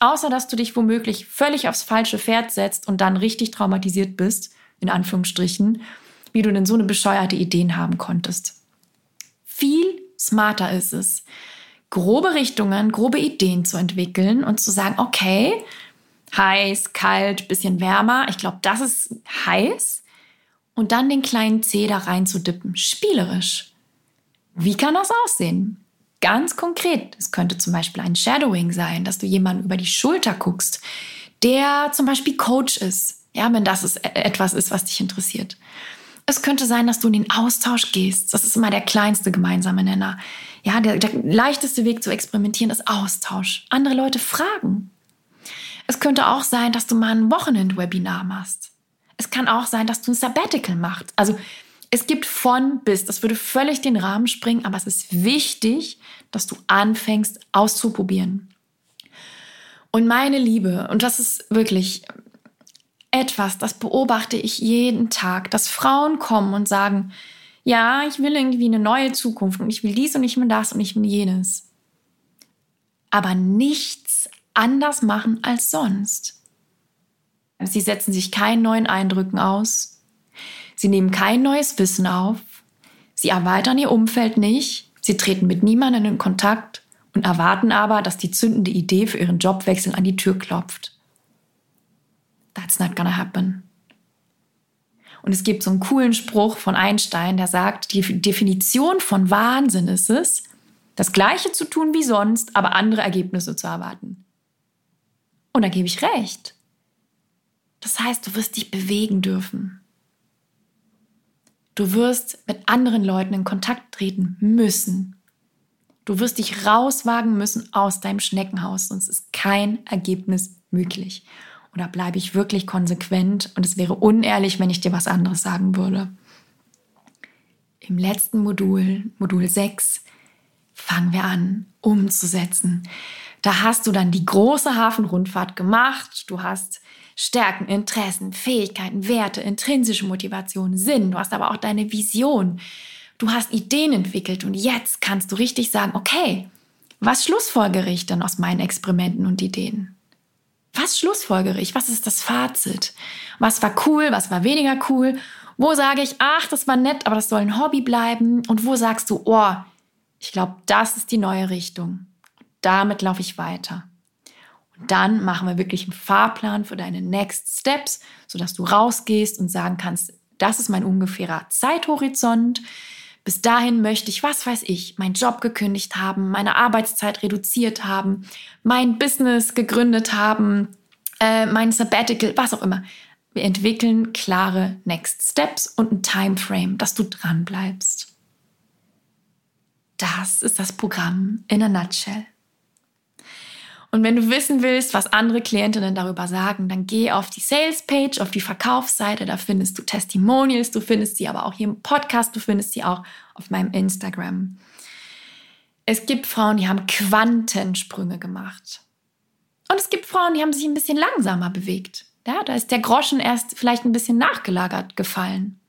Außer, dass du dich womöglich völlig aufs falsche Pferd setzt und dann richtig traumatisiert bist, in Anführungsstrichen, wie du denn so eine bescheuerte Ideen haben konntest. Viel smarter ist es, grobe Richtungen, grobe Ideen zu entwickeln und zu sagen, okay, heiß, kalt, bisschen wärmer, ich glaube, das ist heiß. Und dann den kleinen Zeh da rein zu dippen, spielerisch. Wie kann das aussehen? Ganz konkret, es könnte zum Beispiel ein Shadowing sein, dass du jemanden über die Schulter guckst, der zum Beispiel Coach ist, ja, wenn das ist, e-, etwas ist, was dich interessiert. Es könnte sein, dass du in den Austausch gehst. Das ist immer der kleinste gemeinsame Nenner. Ja, der, der leichteste Weg zu experimentieren ist Austausch. Andere Leute fragen. Es könnte auch sein, dass du mal ein Wochenend-Webinar machst. Es kann auch sein, dass du ein Sabbatical machst. Also es gibt von bis. Das würde völlig den Rahmen springen, aber es ist wichtig, dass du anfängst auszuprobieren. Und meine Liebe, und das ist wirklich etwas, das beobachte ich jeden Tag, dass Frauen kommen und sagen, ja, ich will irgendwie eine neue Zukunft und ich will dies und ich will das und ich will jenes. Aber nichts anders machen als sonst. Sie setzen sich keinen neuen Eindrücken aus. Sie nehmen kein neues Wissen auf. Sie erweitern ihr Umfeld nicht. Sie treten mit niemandem in Kontakt und erwarten aber, dass die zündende Idee für ihren Jobwechsel an die Tür klopft. That's not gonna happen. Und es gibt so einen coolen Spruch von Einstein, der sagt, die Definition von Wahnsinn ist es, das Gleiche zu tun wie sonst, aber andere Ergebnisse zu erwarten. Und da gebe ich recht. Das heißt, du wirst dich bewegen dürfen. Du wirst mit anderen Leuten in Kontakt treten müssen. Du wirst dich rauswagen müssen aus deinem Schneckenhaus, sonst ist kein Ergebnis möglich. Oder bleibe ich wirklich konsequent und es wäre unehrlich, wenn ich dir was anderes sagen würde. Im letzten Modul, Modul 6, fangen wir an, umzusetzen. Da hast du dann die große Hafenrundfahrt gemacht. Du hast Stärken, Interessen, Fähigkeiten, Werte, intrinsische Motivation, Sinn. Du hast aber auch deine Vision. Du hast Ideen entwickelt und jetzt kannst du richtig sagen, okay, was schlussfolgere ich dann aus meinen Experimenten und Ideen? Was schlussfolgere ich? Was ist das Fazit? Was war cool? Was war weniger cool? Wo sage ich, ach, das war nett, aber das soll ein Hobby bleiben? Und wo sagst du, oh, ich glaube, das ist die neue Richtung. Damit laufe ich weiter. Und dann machen wir wirklich einen Fahrplan für deine Next Steps, sodass du rausgehst und sagen kannst, das ist mein ungefährer Zeithorizont. Bis dahin möchte ich, was weiß ich, meinen Job gekündigt haben, meine Arbeitszeit reduziert haben, mein Business gegründet haben, äh, mein Sabbatical, was auch immer. Wir entwickeln klare Next Steps und ein Timeframe, dass du dran bleibst. Das ist das Programm in a nutshell. Und wenn du wissen willst, was andere Klientinnen darüber sagen, dann geh auf die Sales Page, auf die Verkaufsseite. Da findest du Testimonials, du findest sie aber auch hier im Podcast, du findest sie auch auf meinem Instagram. Es gibt Frauen, die haben Quantensprünge gemacht. Und es gibt Frauen, die haben sich ein bisschen langsamer bewegt. Ja, da ist der Groschen erst vielleicht ein bisschen nachgelagert gefallen.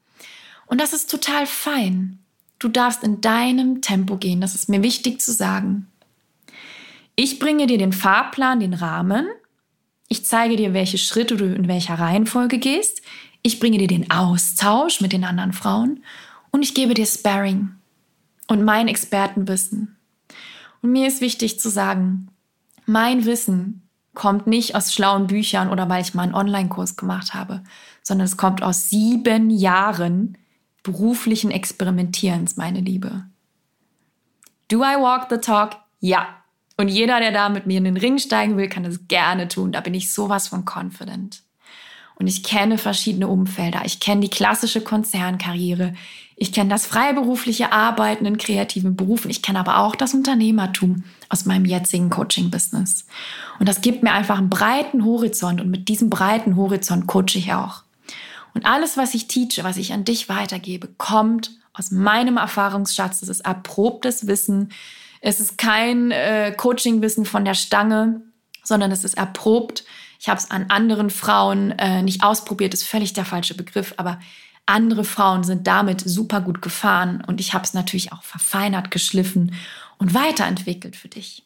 Und das ist total fein. Du darfst in deinem Tempo gehen. Das ist mir wichtig zu sagen. Ich bringe dir den Fahrplan, den Rahmen. Ich zeige dir, welche Schritte du in welcher Reihenfolge gehst. Ich bringe dir den Austausch mit den anderen Frauen und ich gebe dir Sparring und mein Expertenwissen. Und mir ist wichtig zu sagen, mein Wissen kommt nicht aus schlauen Büchern oder weil ich mal einen Online-Kurs gemacht habe, sondern es kommt aus sieben Jahren beruflichen Experimentierens, meine Liebe. Do I walk the talk? Ja. Und jeder, der da mit mir in den Ring steigen will, kann das gerne tun. Da bin ich sowas von confident. Und ich kenne verschiedene Umfelder. Ich kenne die klassische Konzernkarriere. Ich kenne das freiberufliche Arbeiten in kreativen Berufen. Ich kenne aber auch das Unternehmertum aus meinem jetzigen Coaching-Business. Und das gibt mir einfach einen breiten Horizont. Und mit diesem breiten Horizont coache ich auch. Und alles, was ich teache, was ich an dich weitergebe, kommt aus meinem Erfahrungsschatz. Das ist erprobtes Wissen, es ist kein äh, Coaching-Wissen von der Stange, sondern es ist erprobt. Ich habe es an anderen Frauen äh, nicht ausprobiert, ist völlig der falsche Begriff, aber andere Frauen sind damit super gut gefahren und ich habe es natürlich auch verfeinert, geschliffen und weiterentwickelt für dich.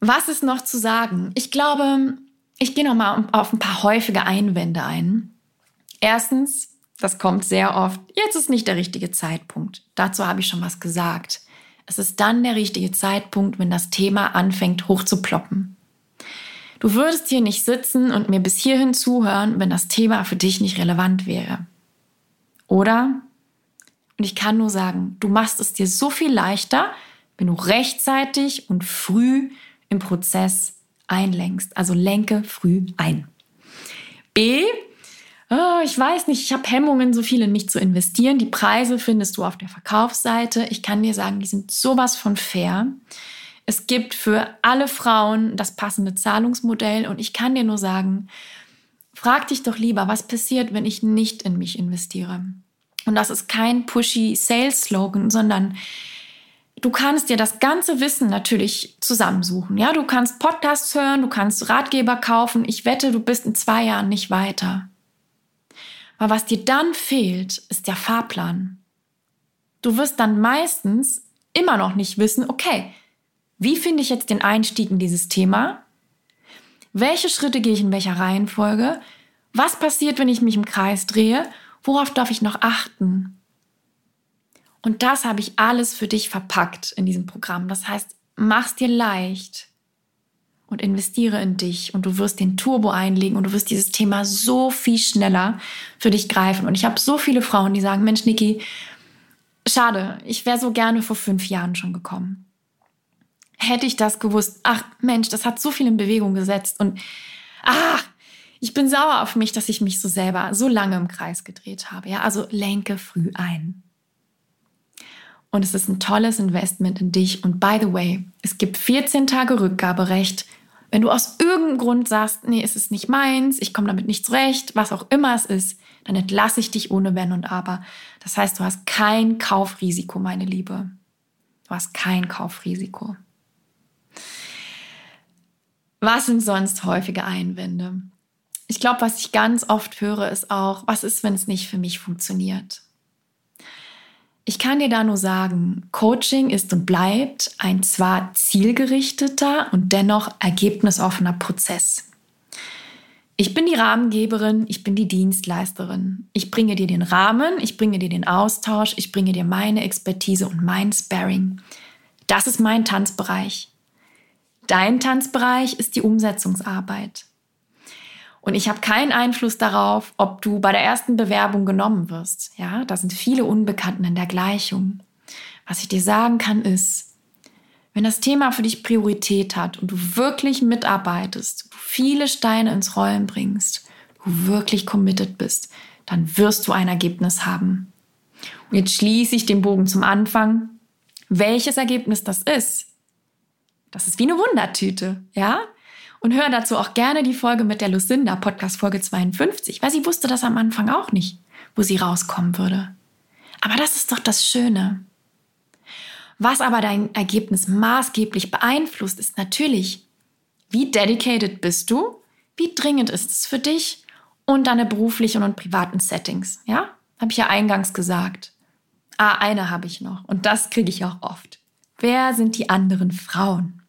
Was ist noch zu sagen? Ich glaube, ich gehe noch mal auf ein paar häufige Einwände ein. Erstens, das kommt sehr oft, jetzt ist nicht der richtige Zeitpunkt. Dazu habe ich schon was gesagt. Es ist dann der richtige Zeitpunkt, wenn das Thema anfängt hochzuploppen. Du würdest hier nicht sitzen und mir bis hierhin zuhören, wenn das Thema für dich nicht relevant wäre. Oder? Und ich kann nur sagen, du machst es dir so viel leichter, wenn du rechtzeitig und früh im Prozess einlenkst. Also lenke früh ein. B, oh, ich weiß nicht, ich habe Hemmungen, so viel in mich zu investieren. Die Preise findest du auf der Verkaufsseite. Ich kann dir sagen, die sind sowas von fair. Es gibt für alle Frauen das passende Zahlungsmodell und ich kann dir nur sagen, frag dich doch lieber, was passiert, wenn ich nicht in mich investiere. Und das ist kein pushy Sales-Slogan, sondern du kannst dir das ganze Wissen natürlich zusammensuchen. Ja, du kannst Podcasts hören, du kannst Ratgeber kaufen. Ich wette, du bist in zwei Jahren nicht weiter. Aber was dir dann fehlt, ist der Fahrplan. Du wirst dann meistens immer noch nicht wissen, okay, wie finde ich jetzt den Einstieg in dieses Thema? Welche Schritte gehe ich in welcher Reihenfolge? Was passiert, wenn ich mich im Kreis drehe? Worauf darf ich noch achten? Und das habe ich alles für dich verpackt in diesem Programm. Das heißt, mach's dir leicht und investiere in dich und du wirst den Turbo einlegen und du wirst dieses Thema so viel schneller für dich greifen. Und ich habe so viele Frauen, die sagen, Mensch, Niki, schade, ich wäre so gerne vor fünf Jahren schon gekommen. Hätte ich das gewusst, ach Mensch, das hat so viel in Bewegung gesetzt und ach, ich bin sauer auf mich, dass ich mich so selber so lange im Kreis gedreht habe. Ja, also lenke früh ein. Und es ist ein tolles Investment in dich. Und by the way, es gibt 14 Tage Rückgaberecht wenn du aus irgendeinem Grund sagst, nee, es ist nicht meins, ich komme damit nicht zurecht, was auch immer es ist, dann entlasse ich dich ohne Wenn und Aber. Das heißt, du hast kein Kaufrisiko, meine Liebe. Du hast kein Kaufrisiko. Was sind sonst häufige Einwände? Ich glaube, was ich ganz oft höre, ist auch, was ist, wenn es nicht für mich funktioniert? Ich kann dir da nur sagen, Coaching ist und bleibt ein zwar zielgerichteter und dennoch ergebnisoffener Prozess. Ich bin die Rahmengeberin, ich bin die Dienstleisterin. Ich bringe dir den Rahmen, ich bringe dir den Austausch, ich bringe dir meine Expertise und mein Sparring. Das ist mein Tanzbereich. Dein Tanzbereich ist die Umsetzungsarbeit. Und ich habe keinen Einfluss darauf, ob du bei der ersten Bewerbung genommen wirst. Ja, da sind viele Unbekannten in der Gleichung. Was ich dir sagen kann, ist, wenn das Thema für dich Priorität hat und du wirklich mitarbeitest, du viele Steine ins Rollen bringst, du wirklich committed bist, dann wirst du ein Ergebnis haben. Und jetzt schließe ich den Bogen zum Anfang. Welches Ergebnis das ist, das ist wie eine Wundertüte, ja? Und hör dazu auch gerne die Folge mit der Lucinda, Podcast Folge 52, weil sie wusste das am Anfang auch nicht, wo sie rauskommen würde. Aber das ist doch das Schöne. Was aber dein Ergebnis maßgeblich beeinflusst, ist natürlich, wie dedicated bist du, wie dringend ist es für dich und deine beruflichen und privaten Settings. Ja, habe ich ja eingangs gesagt. Ah, eine habe ich noch und das kriege ich auch oft. Wer sind die anderen Frauen?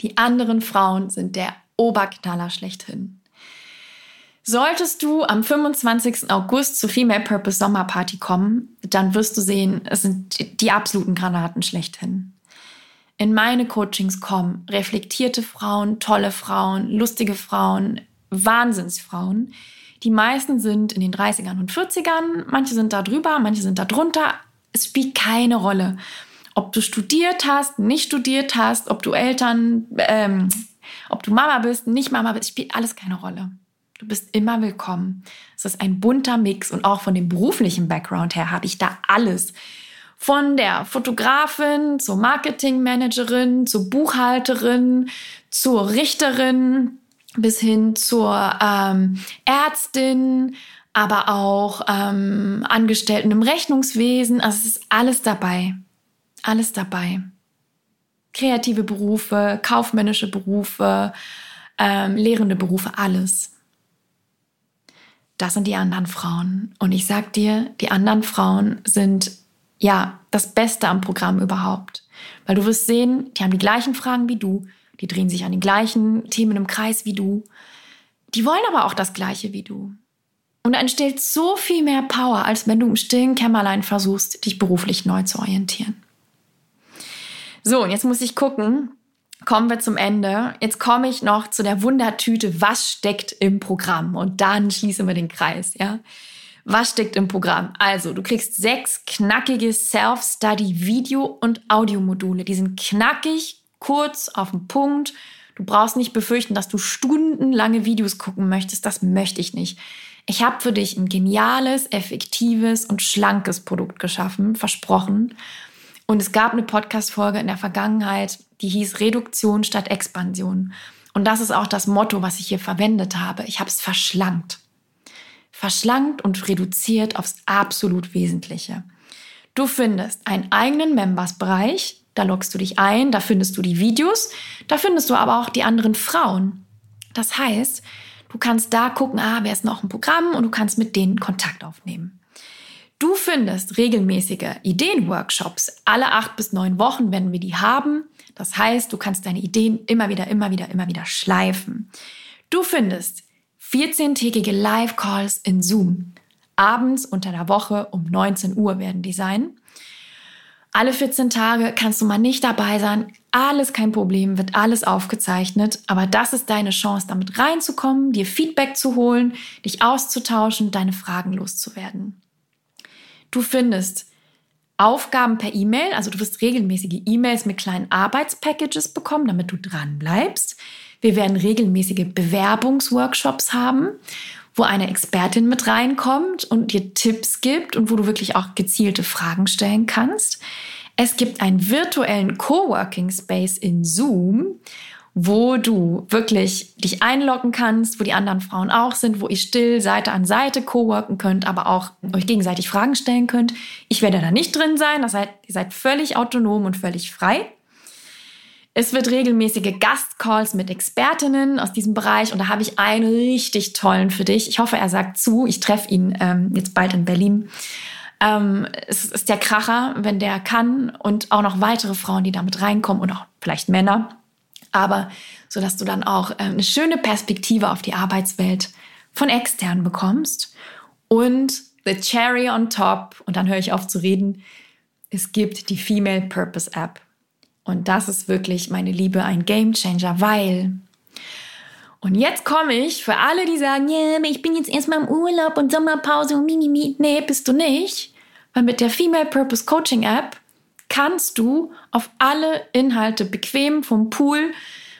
Die anderen Frauen sind der Oberknaller schlechthin. Solltest du am 25. August zur Female Purpose Sommerparty kommen, dann wirst du sehen, es sind die absoluten Granaten schlechthin. In meine Coachings kommen reflektierte Frauen, tolle Frauen, lustige Frauen, Wahnsinnsfrauen. Die meisten sind in den 30ern und 40ern, manche sind da drüber, manche sind da drunter. Es spielt keine Rolle ob du studiert hast, nicht studiert hast, ob du Eltern, ähm, ob du Mama bist, nicht Mama bist, spielt alles keine Rolle. Du bist immer willkommen. Es ist ein bunter Mix und auch von dem beruflichen Background her habe ich da alles. Von der Fotografin zur Marketingmanagerin, zur Buchhalterin, zur Richterin bis hin zur ähm, Ärztin, aber auch ähm, Angestellten im Rechnungswesen. Also es ist alles dabei alles dabei. Kreative Berufe, kaufmännische Berufe, ähm, lehrende Berufe, alles. Das sind die anderen Frauen. Und ich sag dir, die anderen Frauen sind ja das Beste am Programm überhaupt. Weil du wirst sehen, die haben die gleichen Fragen wie du, die drehen sich an den gleichen Themen im Kreis wie du. Die wollen aber auch das Gleiche wie du. Und da entsteht so viel mehr Power, als wenn du im stillen Kämmerlein versuchst, dich beruflich neu zu orientieren. So, und jetzt muss ich gucken. Kommen wir zum Ende. Jetzt komme ich noch zu der Wundertüte, was steckt im Programm? Und dann schließen wir den Kreis, ja? Was steckt im Programm? Also, du kriegst sechs knackige Self-Study-Video- und Audiomodule. Die sind knackig, kurz, auf den Punkt. Du brauchst nicht befürchten, dass du stundenlange Videos gucken möchtest. Das möchte ich nicht. Ich habe für dich ein geniales, effektives und schlankes Produkt geschaffen, versprochen. Und es gab eine Podcast-Folge in der Vergangenheit, die hieß Reduktion statt Expansion. Und das ist auch das Motto, was ich hier verwendet habe. Ich habe es verschlankt. Verschlankt und reduziert aufs absolut Wesentliche. Du findest einen eigenen Members-Bereich, da loggst du dich ein, da findest du die Videos, da findest du aber auch die anderen Frauen. Das heißt, du kannst da gucken, ah, wer ist noch im Programm und du kannst mit denen Kontakt aufnehmen. Du findest regelmäßige Ideenworkshops. Alle acht bis neun Wochen werden wir die haben. Das heißt, du kannst deine Ideen immer wieder, immer wieder, immer wieder schleifen. Du findest 14-tägige Live-Calls in Zoom. Abends unter der Woche um 19 Uhr werden die sein. Alle 14 Tage kannst du mal nicht dabei sein. Alles kein Problem, wird alles aufgezeichnet. Aber das ist deine Chance, damit reinzukommen, dir Feedback zu holen, dich auszutauschen, deine Fragen loszuwerden. Du findest Aufgaben per E-Mail, also du wirst regelmäßige E-Mails mit kleinen Arbeitspackages bekommen, damit du dran bleibst. Wir werden regelmäßige Bewerbungsworkshops haben, wo eine Expertin mit reinkommt und dir Tipps gibt und wo du wirklich auch gezielte Fragen stellen kannst. Es gibt einen virtuellen Coworking Space in Zoom wo du wirklich dich einloggen kannst, wo die anderen Frauen auch sind, wo ihr still Seite an Seite co-worken könnt, aber auch euch gegenseitig Fragen stellen könnt. Ich werde da nicht drin sein, das heißt, ihr seid völlig autonom und völlig frei. Es wird regelmäßige Gastcalls mit Expertinnen aus diesem Bereich und da habe ich einen richtig tollen für dich. Ich hoffe, er sagt zu. Ich treffe ihn ähm, jetzt bald in Berlin. Ähm, es ist der Kracher, wenn der kann und auch noch weitere Frauen, die damit reinkommen und auch vielleicht Männer aber so dass du dann auch äh, eine schöne Perspektive auf die Arbeitswelt von extern bekommst und the cherry on top und dann höre ich auf zu reden. Es gibt die Female Purpose App. Und das ist wirklich, meine Liebe, ein Game Changer, weil. Und jetzt komme ich für alle, die sagen, yeah, ich bin jetzt erstmal im Urlaub und Sommerpause und Minimi. Nee, bist du nicht. Weil mit der Female Purpose Coaching App kannst du auf alle Inhalte bequem vom Pool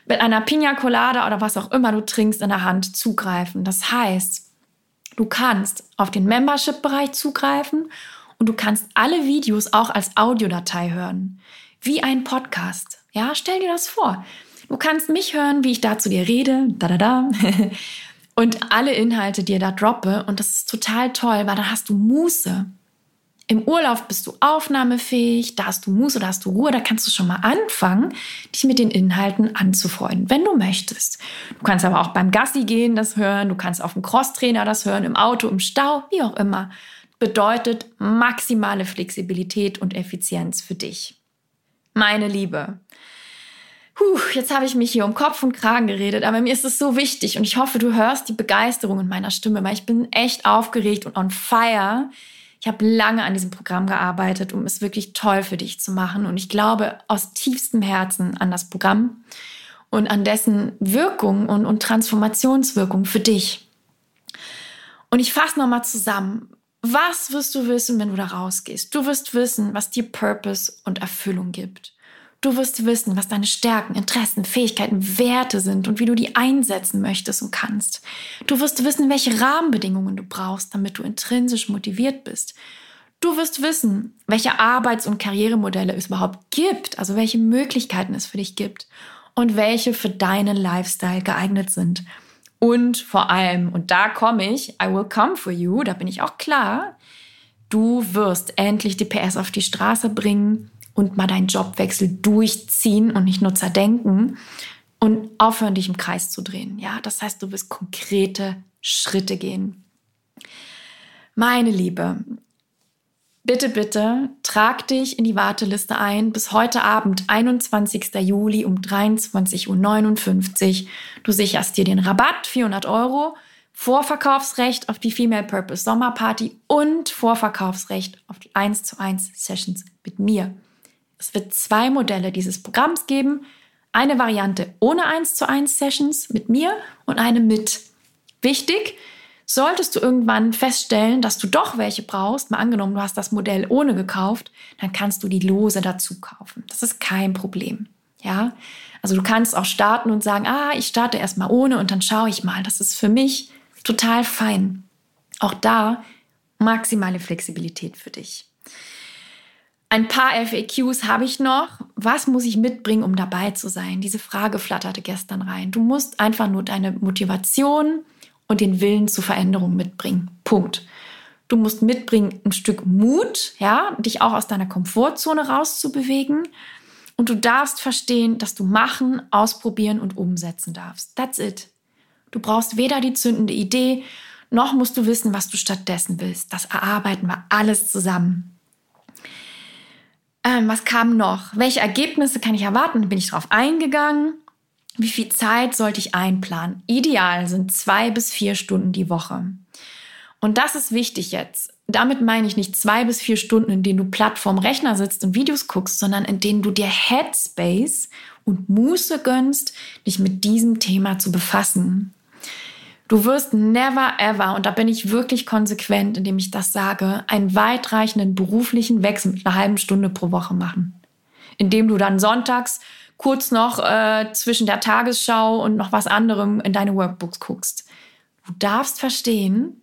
mit einer Pina Colada oder was auch immer du trinkst in der Hand zugreifen. Das heißt, du kannst auf den Membership-Bereich zugreifen und du kannst alle Videos auch als Audiodatei hören, wie ein Podcast. Ja, stell dir das vor. Du kannst mich hören, wie ich da zu dir rede, da da da, <laughs> und alle Inhalte dir da droppe. Und das ist total toll, weil dann hast du Muße. Im Urlaub bist du aufnahmefähig, da hast du Muße, da hast du Ruhe, da kannst du schon mal anfangen, dich mit den Inhalten anzufreunden, wenn du möchtest. Du kannst aber auch beim Gassi gehen das hören, du kannst auf dem Crosstrainer das hören, im Auto, im Stau, wie auch immer. Bedeutet maximale Flexibilität und Effizienz für dich. Meine Liebe, Puh, jetzt habe ich mich hier um Kopf und Kragen geredet, aber mir ist es so wichtig und ich hoffe, du hörst die Begeisterung in meiner Stimme, weil ich bin echt aufgeregt und on fire. Ich habe lange an diesem Programm gearbeitet, um es wirklich toll für dich zu machen und ich glaube aus tiefstem Herzen an das Programm und an dessen Wirkung und, und Transformationswirkung für dich. Und ich fasse nochmal zusammen. Was wirst du wissen, wenn du da rausgehst? Du wirst wissen, was dir Purpose und Erfüllung gibt. Du wirst wissen, was deine Stärken, Interessen, Fähigkeiten, Werte sind und wie du die einsetzen möchtest und kannst. Du wirst wissen, welche Rahmenbedingungen du brauchst, damit du intrinsisch motiviert bist. Du wirst wissen, welche Arbeits- und Karrieremodelle es überhaupt gibt, also welche Möglichkeiten es für dich gibt und welche für deinen Lifestyle geeignet sind. Und vor allem, und da komme ich, I will come for you, da bin ich auch klar, du wirst endlich die PS auf die Straße bringen und mal deinen Jobwechsel durchziehen und nicht nur zerdenken und aufhören, dich im Kreis zu drehen. Ja, das heißt, du wirst konkrete Schritte gehen. Meine Liebe, bitte, bitte trag dich in die Warteliste ein bis heute Abend, 21. Juli um 23.59 Uhr. Du sicherst dir den Rabatt, 400 Euro. Vorverkaufsrecht auf die Female Purpose Sommerparty und Vorverkaufsrecht auf die 1 zu 1 Sessions mit mir. Es wird zwei Modelle dieses Programms geben. Eine Variante ohne 1 zu 1 Sessions mit mir und eine mit. Wichtig, solltest du irgendwann feststellen, dass du doch welche brauchst, mal angenommen, du hast das Modell ohne gekauft, dann kannst du die Lose dazu kaufen. Das ist kein Problem. Ja, also du kannst auch starten und sagen, ah, ich starte erstmal ohne und dann schaue ich mal. Das ist für mich total fein. Auch da maximale Flexibilität für dich. Ein paar FAQs habe ich noch. Was muss ich mitbringen, um dabei zu sein? Diese Frage flatterte gestern rein. Du musst einfach nur deine Motivation und den Willen zur Veränderung mitbringen. Punkt. Du musst mitbringen ein Stück Mut, ja, dich auch aus deiner Komfortzone rauszubewegen. Und du darfst verstehen, dass du machen, ausprobieren und umsetzen darfst. That's it. Du brauchst weder die zündende Idee, noch musst du wissen, was du stattdessen willst. Das erarbeiten wir alles zusammen. Ähm, was kam noch? Welche Ergebnisse kann ich erwarten? Bin ich darauf eingegangen? Wie viel Zeit sollte ich einplanen? Ideal sind zwei bis vier Stunden die Woche. Und das ist wichtig jetzt. Damit meine ich nicht zwei bis vier Stunden, in denen du platt Rechner sitzt und Videos guckst, sondern in denen du dir Headspace und Muße gönnst, dich mit diesem Thema zu befassen. Du wirst never ever, und da bin ich wirklich konsequent, indem ich das sage, einen weitreichenden beruflichen Wechsel mit einer halben Stunde pro Woche machen. Indem du dann sonntags kurz noch äh, zwischen der Tagesschau und noch was anderem in deine Workbooks guckst. Du darfst verstehen,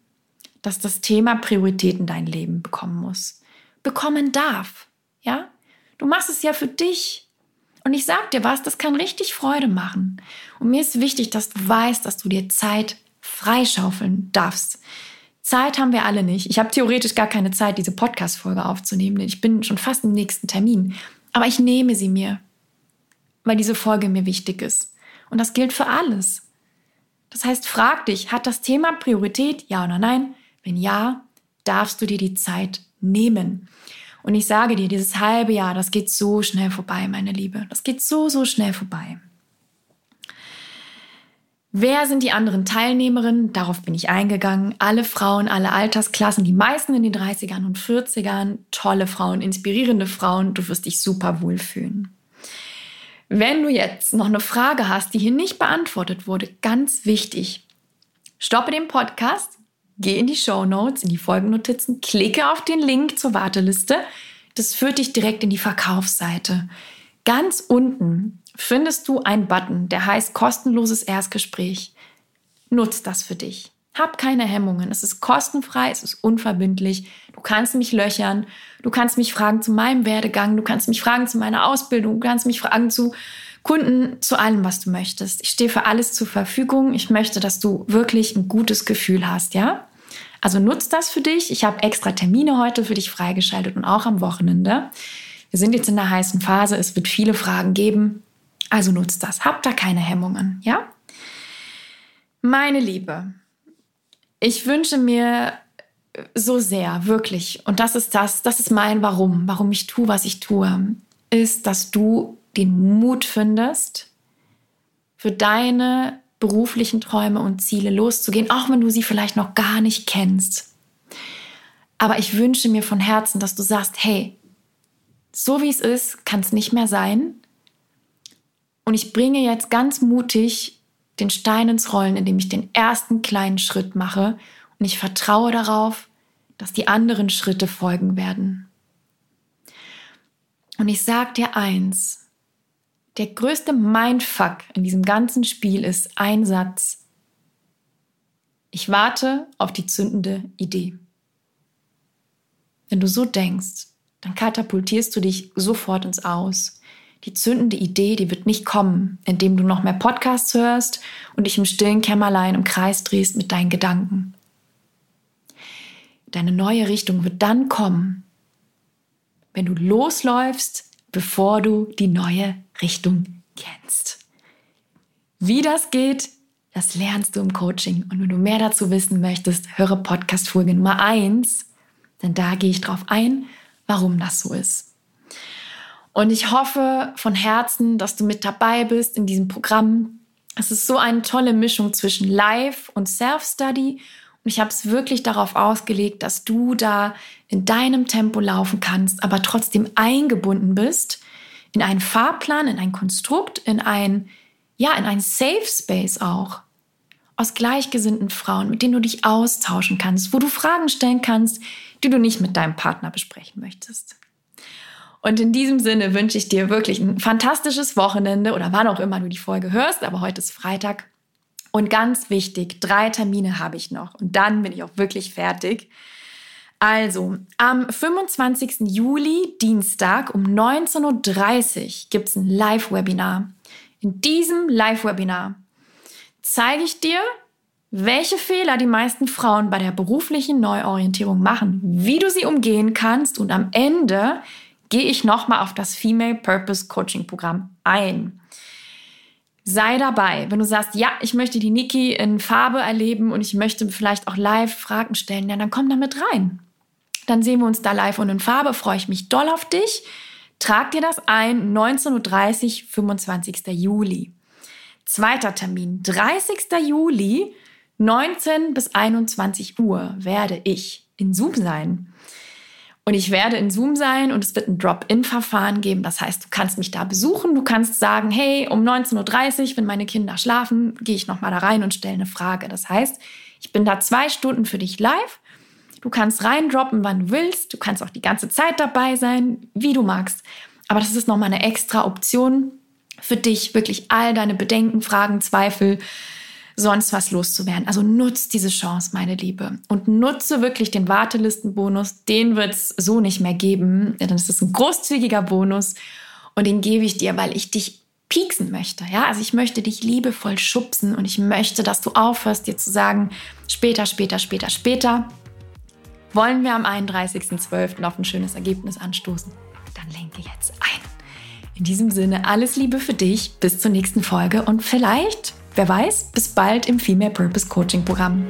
dass das Thema Priorität in dein Leben bekommen muss. Bekommen darf. Ja? Du machst es ja für dich. Und ich sag dir was, das kann richtig Freude machen. Und mir ist wichtig, dass du weißt, dass du dir Zeit freischaufeln darfst. Zeit haben wir alle nicht. Ich habe theoretisch gar keine Zeit, diese Podcast-Folge aufzunehmen, denn ich bin schon fast im nächsten Termin. Aber ich nehme sie mir, weil diese Folge mir wichtig ist. Und das gilt für alles. Das heißt, frag dich, hat das Thema Priorität, ja oder nein? Wenn ja, darfst du dir die Zeit nehmen. Und ich sage dir, dieses halbe Jahr, das geht so schnell vorbei, meine Liebe. Das geht so, so schnell vorbei. Wer sind die anderen Teilnehmerinnen? Darauf bin ich eingegangen. Alle Frauen, alle Altersklassen, die meisten in den 30ern und 40ern. Tolle Frauen, inspirierende Frauen. Du wirst dich super wohlfühlen. Wenn du jetzt noch eine Frage hast, die hier nicht beantwortet wurde, ganz wichtig, stoppe den Podcast, geh in die Show Notes, in die Folgennotizen, klicke auf den Link zur Warteliste. Das führt dich direkt in die Verkaufsseite. Ganz unten findest du einen Button, der heißt kostenloses Erstgespräch. Nutz das für dich. Hab keine Hemmungen. Es ist kostenfrei, es ist unverbindlich. Du kannst mich löchern, du kannst mich fragen zu meinem Werdegang, du kannst mich fragen zu meiner Ausbildung, du kannst mich fragen zu Kunden, zu allem, was du möchtest. Ich stehe für alles zur Verfügung. Ich möchte, dass du wirklich ein gutes Gefühl hast, ja? Also nutzt das für dich. Ich habe extra Termine heute für dich freigeschaltet und auch am Wochenende. Wir sind jetzt in der heißen Phase. Es wird viele Fragen geben. Also nutzt das. Habt da keine Hemmungen, ja? Meine Liebe, ich wünsche mir so sehr, wirklich, und das ist das, das ist mein Warum, warum ich tue, was ich tue, ist, dass du den Mut findest, für deine beruflichen Träume und Ziele loszugehen, auch wenn du sie vielleicht noch gar nicht kennst. Aber ich wünsche mir von Herzen, dass du sagst, hey, so wie es ist, kann es nicht mehr sein. Und ich bringe jetzt ganz mutig den Stein ins Rollen, indem ich den ersten kleinen Schritt mache und ich vertraue darauf, dass die anderen Schritte folgen werden. Und ich sage dir eins, der größte Mindfuck in diesem ganzen Spiel ist ein Satz. Ich warte auf die zündende Idee. Wenn du so denkst, dann katapultierst du dich sofort ins Aus die zündende Idee, die wird nicht kommen, indem du noch mehr Podcasts hörst und dich im stillen Kämmerlein im Kreis drehst mit deinen Gedanken. Deine neue Richtung wird dann kommen, wenn du losläufst, bevor du die neue Richtung kennst. Wie das geht, das lernst du im Coaching. Und wenn du mehr dazu wissen möchtest, höre Podcast-Folge Nummer 1, denn da gehe ich drauf ein, warum das so ist. Und ich hoffe von Herzen, dass du mit dabei bist in diesem Programm. Es ist so eine tolle Mischung zwischen Live und Self-Study. Und ich habe es wirklich darauf ausgelegt, dass du da in deinem Tempo laufen kannst, aber trotzdem eingebunden bist in einen Fahrplan, in ein Konstrukt, in ein, ja, in ein Safe Space auch. Aus gleichgesinnten Frauen, mit denen du dich austauschen kannst, wo du Fragen stellen kannst, die du nicht mit deinem Partner besprechen möchtest. Und in diesem Sinne wünsche ich dir wirklich ein fantastisches Wochenende oder wann auch immer du die Folge hörst, aber heute ist Freitag. Und ganz wichtig, drei Termine habe ich noch und dann bin ich auch wirklich fertig. Also, am 25. Juli, Dienstag um 19.30 Uhr gibt es ein Live-Webinar. In diesem Live-Webinar zeige ich dir, welche Fehler die meisten Frauen bei der beruflichen Neuorientierung machen, wie du sie umgehen kannst und am Ende gehe ich nochmal auf das Female Purpose Coaching Programm ein. Sei dabei, wenn du sagst, ja, ich möchte die Niki in Farbe erleben und ich möchte vielleicht auch live Fragen stellen, ja, dann komm da mit rein. Dann sehen wir uns da live und in Farbe, freue ich mich doll auf dich. Trag dir das ein, 19.30 Uhr, 25. Juli. Zweiter Termin, 30. Juli, 19 bis 21 Uhr werde ich in Zoom sein. Und ich werde in Zoom sein und es wird ein Drop-in-Verfahren geben. Das heißt, du kannst mich da besuchen. Du kannst sagen, hey, um 19.30 Uhr, wenn meine Kinder schlafen, gehe ich nochmal da rein und stelle eine Frage. Das heißt, ich bin da zwei Stunden für dich live. Du kannst reindroppen, wann du willst. Du kannst auch die ganze Zeit dabei sein, wie du magst. Aber das ist nochmal eine extra Option für dich, wirklich all deine Bedenken, Fragen, Zweifel sonst was loszuwerden. Also nutzt diese Chance, meine Liebe. Und nutze wirklich den Wartelistenbonus. Den wird es so nicht mehr geben. Denn es ist ein großzügiger Bonus. Und den gebe ich dir, weil ich dich pieksen möchte. Ja, also ich möchte dich liebevoll schubsen und ich möchte, dass du aufhörst, dir zu sagen, später, später, später, später. Wollen wir am 31.12. auf ein schönes Ergebnis anstoßen? Dann lenke jetzt ein. In diesem Sinne, alles Liebe für dich. Bis zur nächsten Folge und vielleicht Wer weiß, bis bald im Female Purpose Coaching Programm.